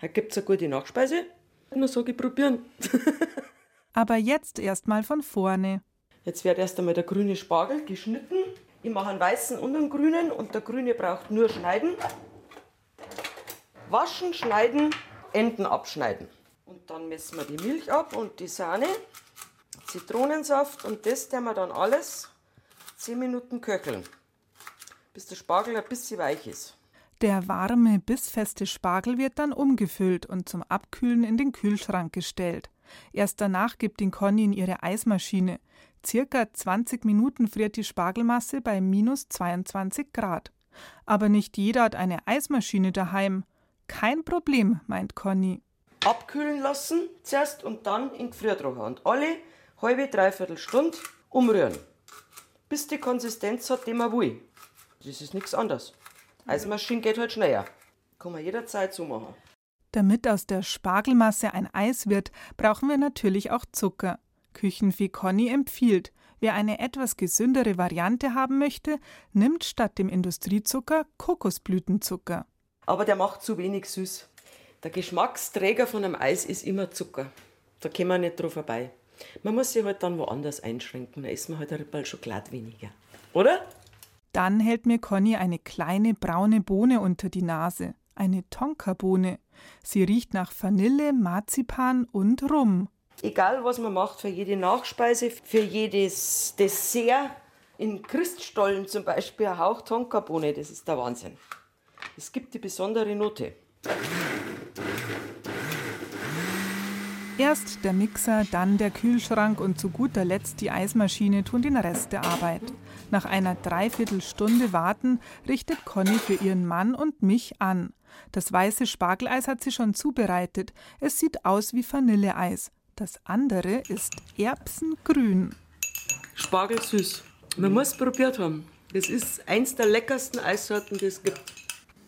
heute gibt es eine gute Nachspeise. Dann sage ich, probieren. <laughs> Aber jetzt erst mal von vorne. Jetzt wird erst einmal der grüne Spargel geschnitten ich mache einen weißen und einen grünen und der grüne braucht nur schneiden. Waschen, schneiden, Enden abschneiden. Und dann messen wir die Milch ab und die Sahne, Zitronensaft und das tun wir dann alles 10 Minuten köcheln, bis der Spargel ein bisschen weich ist. Der warme, bissfeste Spargel wird dann umgefüllt und zum Abkühlen in den Kühlschrank gestellt. Erst danach gibt ihn Conny in ihre Eismaschine circa 20 Minuten friert die Spargelmasse bei minus 22 Grad. Aber nicht jeder hat eine Eismaschine daheim. Kein Problem, meint Conny. Abkühlen lassen zuerst und dann in Gefriertrockner. Und alle halbe, dreiviertel Stunde umrühren. Bis die Konsistenz hat, die man will. Das ist nichts anderes. Eismaschine geht halt schneller. Kann man jederzeit so machen. Damit aus der Spargelmasse ein Eis wird, brauchen wir natürlich auch Zucker. Küchenfee Conny empfiehlt, wer eine etwas gesündere Variante haben möchte, nimmt statt dem Industriezucker Kokosblütenzucker. aber der macht zu wenig süß. Der Geschmacksträger von einem Eis ist immer Zucker. Da kommen wir nicht drauf vorbei. Man muss sich halt dann woanders einschränken, dann essen wir halt ein Rippel Schokolade weniger. Oder? Dann hält mir Conny eine kleine braune Bohne unter die Nase. Eine Tonkabohne. Sie riecht nach Vanille, Marzipan und Rum. Egal, was man macht, für jede Nachspeise, für jedes Dessert, in Christstollen zum Beispiel ein Hauch Tonkabohne, das ist der Wahnsinn. Es gibt die besondere Note. Erst der Mixer, dann der Kühlschrank und zu guter Letzt die Eismaschine tun den Rest der Arbeit. Nach einer Dreiviertelstunde Warten richtet Conny für ihren Mann und mich an. Das weiße Spargeleis hat sie schon zubereitet. Es sieht aus wie Vanilleeis. Das andere ist Erbsengrün. Spargel süß. Man muss es probiert haben. Das ist eins der leckersten Eissorten, die es gibt.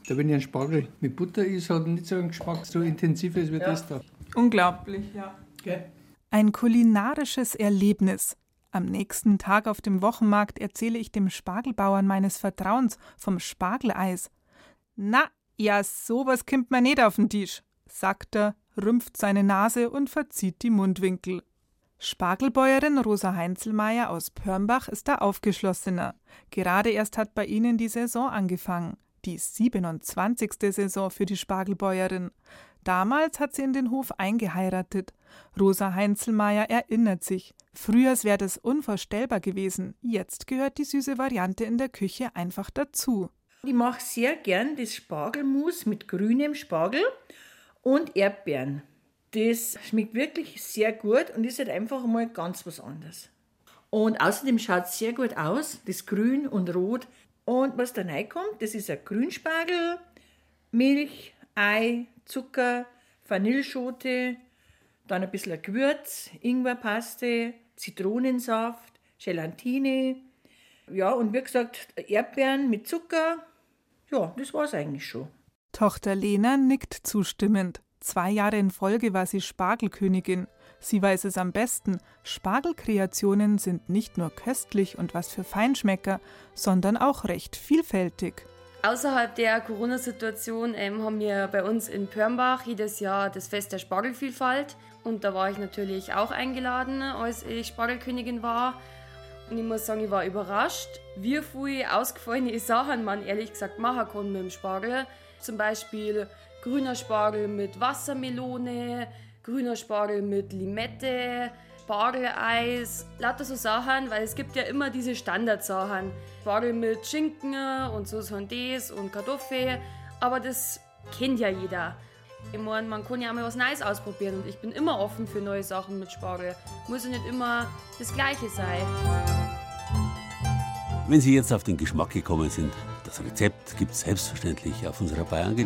Da wenn ich einen Spargel mit Butter ist, hat nicht so einen Geschmack so intensiv ist wie ja. das da. Unglaublich, ja. Okay. Ein kulinarisches Erlebnis. Am nächsten Tag auf dem Wochenmarkt erzähle ich dem Spargelbauern meines Vertrauens vom Spargeleis. Na, ja, sowas kimmt man nicht auf den Tisch, sagt er, rümpft seine Nase und verzieht die Mundwinkel. Spargelbäuerin Rosa Heinzelmeier aus Pörnbach ist da aufgeschlossener. Gerade erst hat bei ihnen die Saison angefangen. Die 27. Saison für die Spargelbäuerin. Damals hat sie in den Hof eingeheiratet. Rosa Heinzelmeier erinnert sich. Früher wäre das unvorstellbar gewesen. Jetzt gehört die süße Variante in der Küche einfach dazu. Ich mache sehr gern das Spargelmus mit grünem Spargel und Erdbeeren. Das schmeckt wirklich sehr gut und ist halt einfach mal ganz was anderes. Und außerdem schaut es sehr gut aus, das Grün und Rot. Und was da reinkommt, das ist ein Grünspargel, Milch, Ei, Zucker, Vanilleschote, dann ein bisschen Gewürz, Ingwerpaste, Zitronensaft, Gelatine. Ja, und wie gesagt, Erdbeeren mit Zucker. Ja, das war es eigentlich schon. Tochter Lena nickt zustimmend. Zwei Jahre in Folge war sie Spargelkönigin. Sie weiß es am besten. Spargelkreationen sind nicht nur köstlich und was für Feinschmecker, sondern auch recht vielfältig. Außerhalb der Corona-Situation ähm, haben wir bei uns in Pörnbach jedes Jahr das Fest der Spargelvielfalt. Und da war ich natürlich auch eingeladen, als ich Spargelkönigin war. Und ich muss sagen, ich war überrascht, wie viele ausgefallene <laughs> Sachen man ehrlich gesagt machen kann mit dem Spargel. Zum Beispiel grüner Spargel mit Wassermelone, grüner Spargel mit Limette, Spargeleis, lauter so Sachen, weil es gibt ja immer diese Standardsachen. Spargel mit Schinken und so das und Kartoffeln, aber das kennt ja jeder. Ich meine, man kann ja auch mal was Neues ausprobieren und ich bin immer offen für neue Sachen mit Spargel. Muss ja nicht immer das Gleiche sein. Wenn Sie jetzt auf den Geschmack gekommen sind, das Rezept gibt es selbstverständlich auf unserer Bayern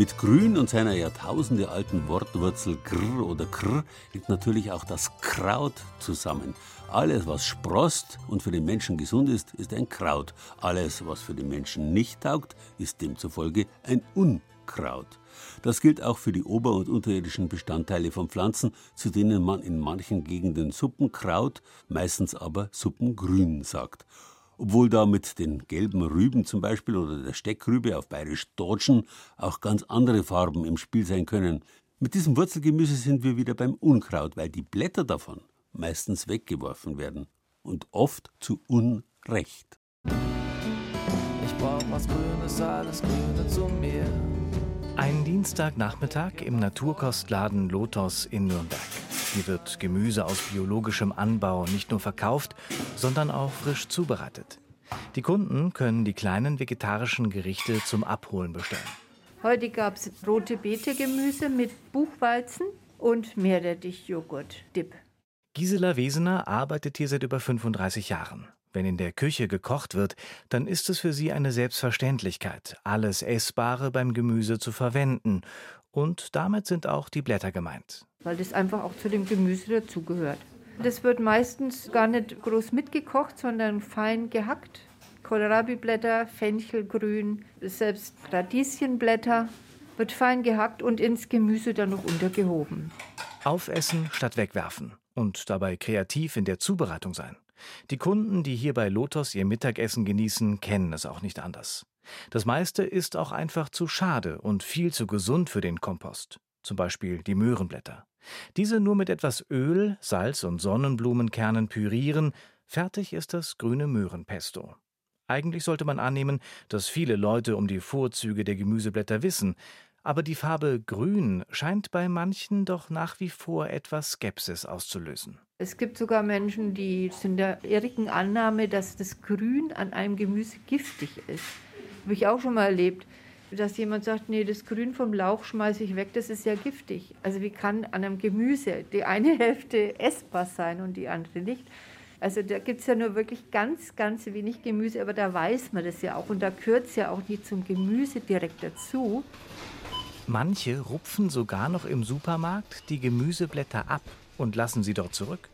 Mit Grün und seiner jahrtausendealten Wortwurzel grr oder krr liegt natürlich auch das Kraut zusammen. Alles, was sprost und für den Menschen gesund ist, ist ein Kraut. Alles, was für den Menschen nicht taugt, ist demzufolge ein Unkraut. Das gilt auch für die ober- und unterirdischen Bestandteile von Pflanzen, zu denen man in manchen Gegenden Suppenkraut, meistens aber Suppengrün sagt obwohl da mit den gelben Rüben zum Beispiel oder der Steckrübe auf bayerisch Deutschen auch ganz andere Farben im Spiel sein können. Mit diesem Wurzelgemüse sind wir wieder beim Unkraut, weil die Blätter davon meistens weggeworfen werden und oft zu Unrecht. Ich brauch was Grünes, alles Grüne zu mir. Ein Dienstagnachmittag im Naturkostladen Lotos in Nürnberg. Hier wird Gemüse aus biologischem Anbau nicht nur verkauft, sondern auch frisch zubereitet. Die Kunden können die kleinen vegetarischen Gerichte zum Abholen bestellen. Heute gab es rote Beete-Gemüse mit Buchweizen und Meerrettich-Joghurt-Dip. Gisela Wesener arbeitet hier seit über 35 Jahren. Wenn in der Küche gekocht wird, dann ist es für sie eine Selbstverständlichkeit, alles Essbare beim Gemüse zu verwenden. Und damit sind auch die Blätter gemeint. Weil das einfach auch zu dem Gemüse dazugehört. Das wird meistens gar nicht groß mitgekocht, sondern fein gehackt. Kohlrabi-Blätter, Fenchelgrün, selbst Radieschenblätter wird fein gehackt und ins Gemüse dann noch untergehoben. Aufessen statt wegwerfen und dabei kreativ in der Zubereitung sein. Die Kunden, die hier bei Lotos ihr Mittagessen genießen, kennen es auch nicht anders. Das meiste ist auch einfach zu schade und viel zu gesund für den Kompost. Zum Beispiel die Möhrenblätter. Diese nur mit etwas Öl, Salz und Sonnenblumenkernen pürieren, fertig ist das grüne Möhrenpesto. Eigentlich sollte man annehmen, dass viele Leute um die Vorzüge der Gemüseblätter wissen, aber die Farbe Grün scheint bei manchen doch nach wie vor etwas Skepsis auszulösen. Es gibt sogar Menschen, die sind der irrigen Annahme, dass das Grün an einem Gemüse giftig ist. Habe ich auch schon mal erlebt, dass jemand sagt, nee, das Grün vom Lauch schmeiße ich weg, das ist ja giftig. Also wie kann an einem Gemüse die eine <laughs> Hälfte essbar sein und die andere nicht? Also da gibt es ja nur wirklich ganz, ganz wenig Gemüse, aber da weiß man das ja auch und da gehört es ja auch nicht zum Gemüse direkt dazu. Manche rupfen sogar noch im Supermarkt die Gemüseblätter ab und lassen sie dort zurück.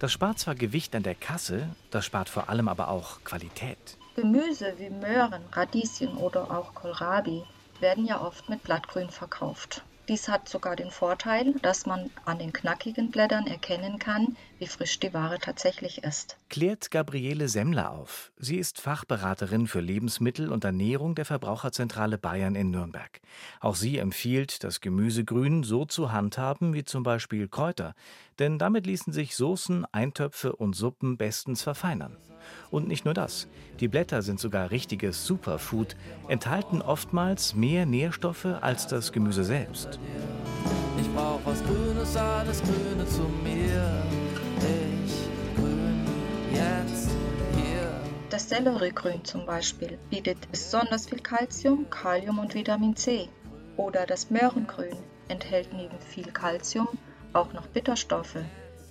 Das spart zwar Gewicht an der Kasse, das spart vor allem aber auch Qualität. Gemüse wie Möhren, Radieschen oder auch Kohlrabi werden ja oft mit Blattgrün verkauft. Dies hat sogar den Vorteil, dass man an den knackigen Blättern erkennen kann, wie frisch die Ware tatsächlich ist. Klärt Gabriele Semmler auf. Sie ist Fachberaterin für Lebensmittel und Ernährung der Verbraucherzentrale Bayern in Nürnberg. Auch sie empfiehlt, das Gemüsegrün so zu handhaben wie zum Beispiel Kräuter, denn damit ließen sich Soßen, Eintöpfe und Suppen bestens verfeinern. Und nicht nur das. Die Blätter sind sogar richtiges Superfood, enthalten oftmals mehr Nährstoffe als das Gemüse selbst. Ich brauch was Grünes, alles Grüne zu mir. Ich grün jetzt hier. Das Selleriegrün zum Beispiel bietet besonders viel Kalzium, Kalium und Vitamin C. Oder das Möhrengrün enthält neben viel Kalzium auch noch Bitterstoffe,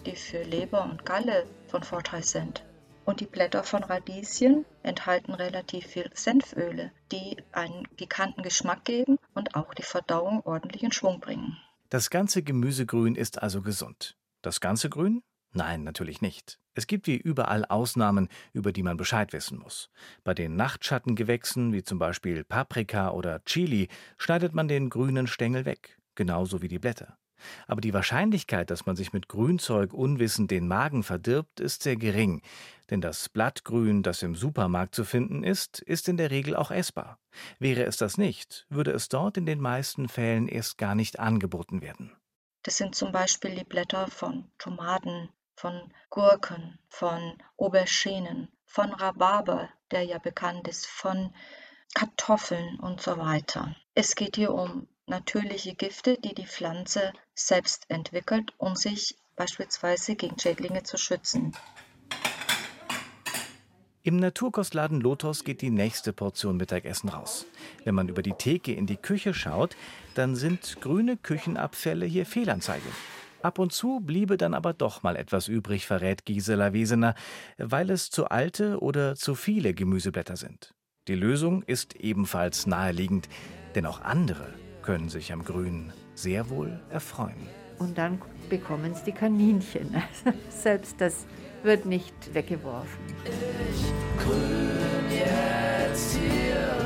die für Leber und Galle von Vorteil sind. Und die Blätter von Radieschen enthalten relativ viel Senföle, die einen pikanten Geschmack geben und auch die Verdauung ordentlich in Schwung bringen. Das ganze Gemüsegrün ist also gesund. Das ganze Grün? Nein, natürlich nicht. Es gibt wie überall Ausnahmen, über die man Bescheid wissen muss. Bei den Nachtschattengewächsen, wie zum Beispiel Paprika oder Chili, schneidet man den grünen Stängel weg, genauso wie die Blätter. Aber die Wahrscheinlichkeit, dass man sich mit Grünzeug unwissend den Magen verdirbt, ist sehr gering, denn das Blattgrün, das im Supermarkt zu finden ist, ist in der Regel auch essbar. Wäre es das nicht, würde es dort in den meisten Fällen erst gar nicht angeboten werden. Das sind zum Beispiel die Blätter von Tomaten, von Gurken, von Auberginen, von Rhabarber, der ja bekannt ist, von Kartoffeln und so weiter. Es geht hier um natürliche Gifte, die die Pflanze selbst entwickelt, um sich beispielsweise gegen Schädlinge zu schützen. Im Naturkostladen Lotos geht die nächste Portion Mittagessen raus. Wenn man über die Theke in die Küche schaut, dann sind grüne Küchenabfälle hier Fehlanzeige. Ab und zu bliebe dann aber doch mal etwas übrig, verrät Gisela Wesener, weil es zu alte oder zu viele Gemüseblätter sind. Die Lösung ist ebenfalls naheliegend, denn auch andere können sich am Grün sehr wohl erfreuen. Und dann bekommen es die Kaninchen. Also selbst das wird nicht weggeworfen. Ich grün jetzt hier.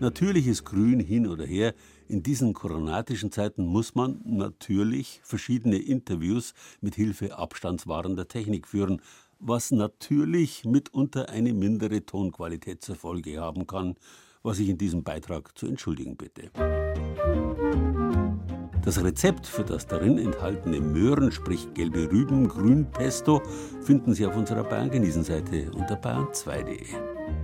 Natürliches Grün hin oder her. In diesen koronatischen Zeiten muss man natürlich verschiedene Interviews mit Hilfe abstandswahrender Technik führen, was natürlich mitunter eine mindere Tonqualität zur Folge haben kann, was ich in diesem Beitrag zu entschuldigen bitte. Das Rezept für das darin enthaltene Möhren, sprich gelbe Rüben, Grünpesto, finden Sie auf unserer Bayern genießen Seite unter bayern2.de.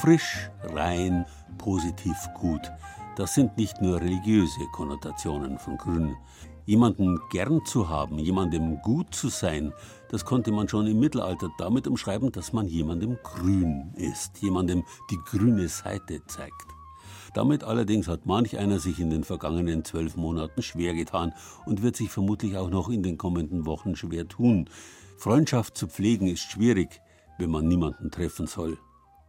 Frisch, rein, positiv, gut. Das sind nicht nur religiöse Konnotationen von Grün. Jemanden gern zu haben, jemandem gut zu sein, das konnte man schon im Mittelalter damit umschreiben, dass man jemandem grün ist, jemandem die grüne Seite zeigt. Damit allerdings hat manch einer sich in den vergangenen zwölf Monaten schwer getan und wird sich vermutlich auch noch in den kommenden Wochen schwer tun. Freundschaft zu pflegen ist schwierig, wenn man niemanden treffen soll.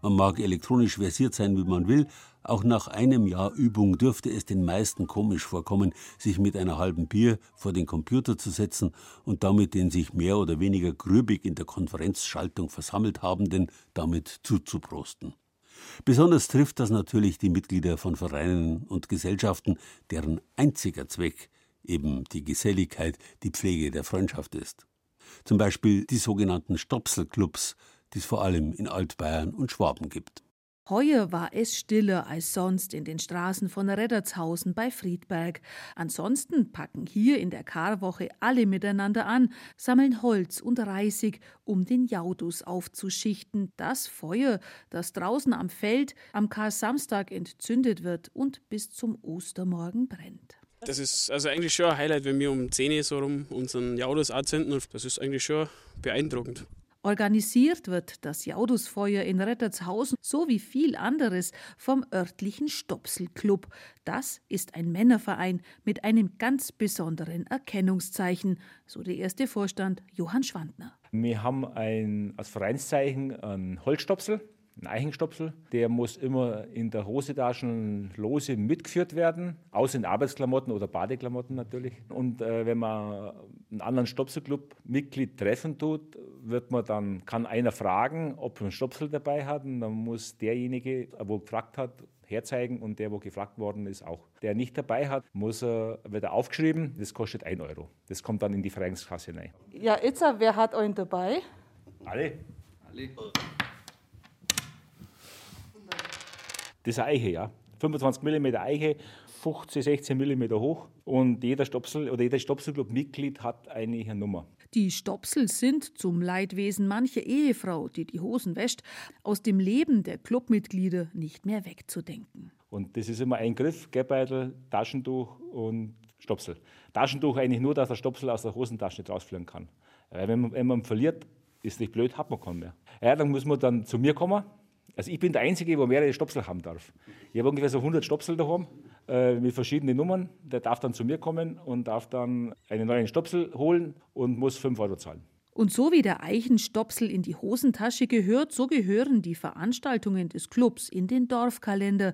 Man mag elektronisch versiert sein, wie man will, auch nach einem Jahr Übung dürfte es den meisten komisch vorkommen, sich mit einer halben Bier vor den Computer zu setzen und damit den sich mehr oder weniger grübig in der Konferenzschaltung versammelt Habenden damit zuzuprosten. Besonders trifft das natürlich die Mitglieder von Vereinen und Gesellschaften, deren einziger Zweck eben die Geselligkeit, die Pflege der Freundschaft ist. Zum Beispiel die sogenannten Stopselclubs, die es vor allem in Altbayern und Schwaben gibt. Heuer war es stiller als sonst in den Straßen von Reddertshausen bei Friedberg. Ansonsten packen hier in der Karwoche alle miteinander an, sammeln Holz und Reisig, um den Jaudus aufzuschichten. Das Feuer, das draußen am Feld am Kar-Samstag entzündet wird und bis zum Ostermorgen brennt. Das ist also eigentlich schon ein Highlight, wenn wir um 10 Uhr so rum unseren Jaudus anzünden. Das ist eigentlich schon beeindruckend. Organisiert wird das Jaudusfeuer in Rettertshausen sowie viel anderes vom örtlichen Stopselclub. Das ist ein Männerverein mit einem ganz besonderen Erkennungszeichen, so der erste Vorstand Johann Schwandner. Wir haben ein, als Vereinszeichen einen Holzstopsel ein Eichenstopsel. Der muss immer in der Hosetaschen lose mitgeführt werden, außer in Arbeitsklamotten oder Badeklamotten natürlich. Und äh, wenn man einen anderen Stopselclub Mitglied treffen tut, wird man dann, kann einer fragen, ob er einen Stopsel dabei hat. Und dann muss derjenige, wo gefragt hat, herzeigen und der, wo gefragt worden ist, auch. Der nicht dabei hat, muss er, wird er aufgeschrieben, das kostet 1 Euro. Das kommt dann in die Vereinskasse rein. Ja, jetzt, wer hat euch dabei? Alle. Alle. Das ist eine Eiche, ja. 25 mm Eiche, 15, 16 mm hoch und jeder Stopsel oder jeder Stopselclub-Mitglied hat eine Nummer. Die Stopsel sind zum Leidwesen mancher Ehefrau, die die Hosen wäscht, aus dem Leben der Clubmitglieder nicht mehr wegzudenken. Und das ist immer ein Griff, Geldbeutel, Taschentuch und Stopsel. Taschentuch eigentlich nur, dass der Stopsel aus der Hosentasche nicht rausfliegen kann. Weil wenn man, wenn man verliert, ist nicht blöd, hat man keinen mehr. Ja, dann muss man dann zu mir kommen also ich bin der Einzige, der mehrere Stopsel haben darf. Ich habe ungefähr so 100 Stopsel daheim äh, mit verschiedenen Nummern. Der darf dann zu mir kommen und darf dann einen neuen Stopsel holen und muss 5 Euro zahlen. Und so wie der Eichenstopsel in die Hosentasche gehört, so gehören die Veranstaltungen des Clubs in den Dorfkalender.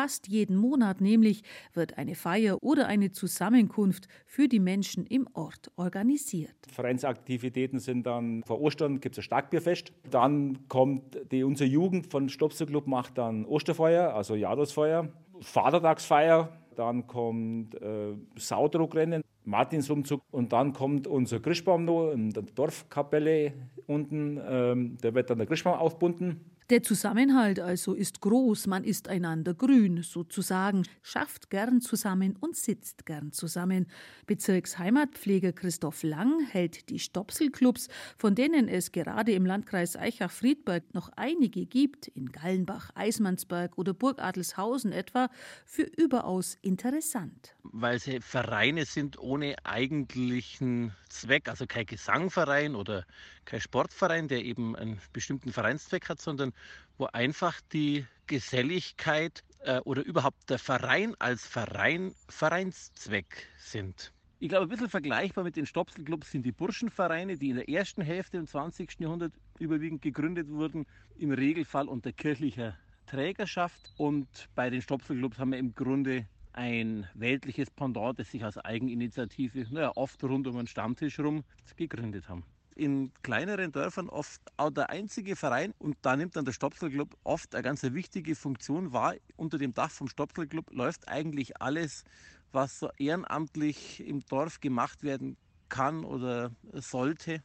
Fast jeden Monat nämlich wird eine Feier oder eine Zusammenkunft für die Menschen im Ort organisiert. Vereinsaktivitäten sind dann vor Ostern gibt es ein Starkbierfest. Dann kommt die unsere Jugend von Stopselclub macht dann Osterfeuer, also Jahresfeuer, Vatertagsfeier dann kommt äh, Saudruckrennen, Martinsumzug und dann kommt unser Christbaum noch in der Dorfkapelle unten. Ähm, da wird dann der Christbaum aufbunden. Der Zusammenhalt also ist groß, man ist einander grün, sozusagen, schafft gern zusammen und sitzt gern zusammen. Bezirksheimatpfleger Christoph Lang hält die Stopselclubs, von denen es gerade im Landkreis Eichach-Friedberg noch einige gibt, in Gallenbach, Eismannsberg oder Burg Adelshausen etwa, für überaus interessant. Weil sie Vereine sind ohne eigentlichen Zweck, also kein Gesangverein oder kein Sportverein, der eben einen bestimmten Vereinszweck hat, sondern wo einfach die Geselligkeit äh, oder überhaupt der Verein als Verein Vereinszweck sind. Ich glaube, ein bisschen vergleichbar mit den Stopselclubs sind die Burschenvereine, die in der ersten Hälfte im 20. Jahrhundert überwiegend gegründet wurden, im Regelfall unter kirchlicher Trägerschaft. Und bei den Stopselclubs haben wir im Grunde ein weltliches Pendant, das sich als Eigeninitiative, naja, oft rund um einen Stammtisch rum gegründet haben in kleineren Dörfern oft auch der einzige Verein und da nimmt dann der Stopselclub oft eine ganz wichtige Funktion wahr. Unter dem Dach vom Stopselclub läuft eigentlich alles, was so ehrenamtlich im Dorf gemacht werden kann oder sollte.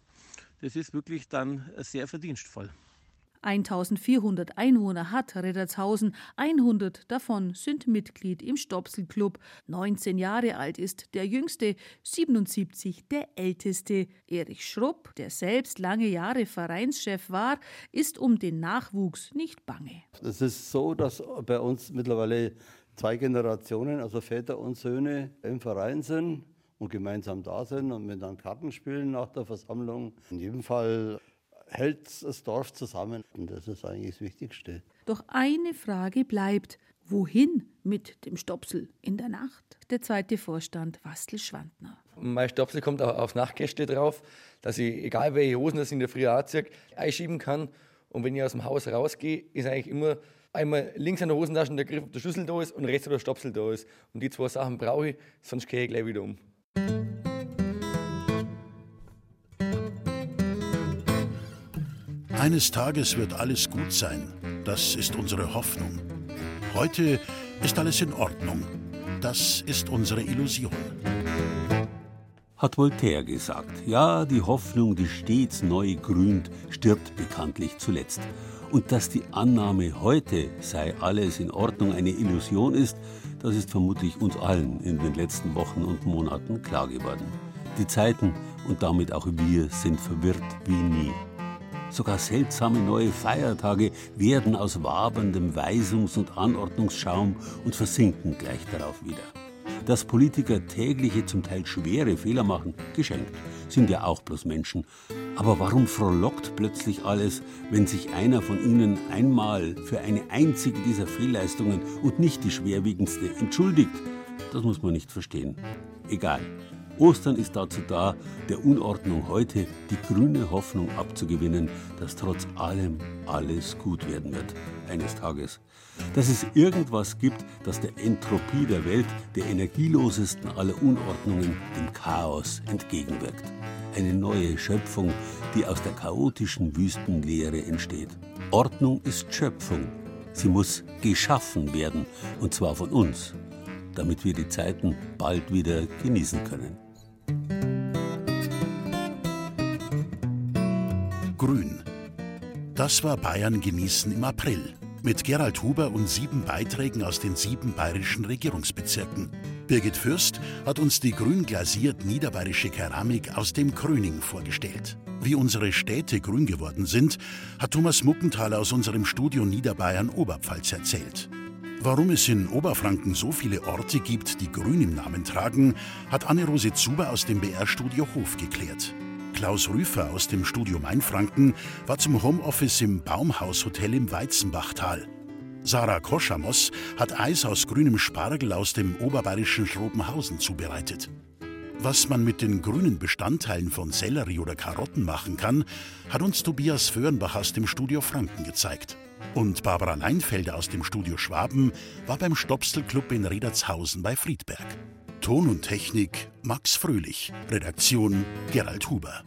Das ist wirklich dann sehr verdienstvoll. 1400 Einwohner hat Reddertshausen, 100 davon sind Mitglied im Stopselclub. 19 Jahre alt ist der jüngste, 77 der älteste. Erich Schrupp, der selbst lange Jahre Vereinschef war, ist um den Nachwuchs nicht bange. Es ist so, dass bei uns mittlerweile zwei Generationen, also Väter und Söhne, im Verein sind und gemeinsam da sind und miteinander Karten spielen nach der Versammlung. In jedem Fall hält das Dorf zusammen und das ist eigentlich das Wichtigste. Doch eine Frage bleibt. Wohin mit dem Stopsel in der Nacht? Der zweite Vorstand, Wastel Schwandner. Mein Stopsel kommt auch auf Nachtgäste drauf, dass ich, egal welche Hosen das in der Früh anziehe, einschieben kann. Und wenn ich aus dem Haus rausgehe, ist eigentlich immer einmal links an der Hosentasche der Griff, ob der Schlüssel da ist und rechts, ob der Stopsel da ist. Und die zwei Sachen brauche ich, sonst gehe ich gleich wieder um. Eines Tages wird alles gut sein. Das ist unsere Hoffnung. Heute ist alles in Ordnung. Das ist unsere Illusion. Hat Voltaire gesagt. Ja, die Hoffnung, die stets neu grünt, stirbt bekanntlich zuletzt. Und dass die Annahme heute sei alles in Ordnung eine Illusion ist, das ist vermutlich uns allen in den letzten Wochen und Monaten klar geworden. Die Zeiten und damit auch wir sind verwirrt wie nie. Sogar seltsame neue Feiertage werden aus waberndem Weisungs- und Anordnungsschaum und versinken gleich darauf wieder. Dass Politiker tägliche, zum Teil schwere Fehler machen, geschenkt, sind ja auch bloß Menschen. Aber warum frohlockt plötzlich alles, wenn sich einer von ihnen einmal für eine einzige dieser Fehlleistungen und nicht die schwerwiegendste entschuldigt? Das muss man nicht verstehen. Egal. Ostern ist dazu da, der Unordnung heute die grüne Hoffnung abzugewinnen, dass trotz allem alles gut werden wird, eines Tages. Dass es irgendwas gibt, das der Entropie der Welt, der energielosesten aller Unordnungen, dem Chaos entgegenwirkt. Eine neue Schöpfung, die aus der chaotischen Wüstenlehre entsteht. Ordnung ist Schöpfung. Sie muss geschaffen werden, und zwar von uns, damit wir die Zeiten bald wieder genießen können. Grün. Das war Bayern genießen im April. Mit Gerald Huber und sieben Beiträgen aus den sieben bayerischen Regierungsbezirken. Birgit Fürst hat uns die grün glasiert niederbayerische Keramik aus dem Grüning vorgestellt. Wie unsere Städte grün geworden sind, hat Thomas Muckenthaler aus unserem Studio Niederbayern Oberpfalz erzählt. Warum es in Oberfranken so viele Orte gibt, die grün im Namen tragen, hat Anne-Rose Zuber aus dem BR-Studio Hof geklärt. Klaus Rüfer aus dem Studio Mainfranken war zum Homeoffice im Baumhaushotel im Weizenbachtal. Sarah Koschamos hat Eis aus grünem Spargel aus dem oberbayerischen Schrobenhausen zubereitet. Was man mit den grünen Bestandteilen von Sellerie oder Karotten machen kann, hat uns Tobias Föhrenbach aus dem Studio Franken gezeigt. Und Barbara Leinfelder aus dem Studio Schwaben war beim Stopselclub in Riedertshausen bei Friedberg. Ton und Technik Max Fröhlich, Redaktion Gerald Huber.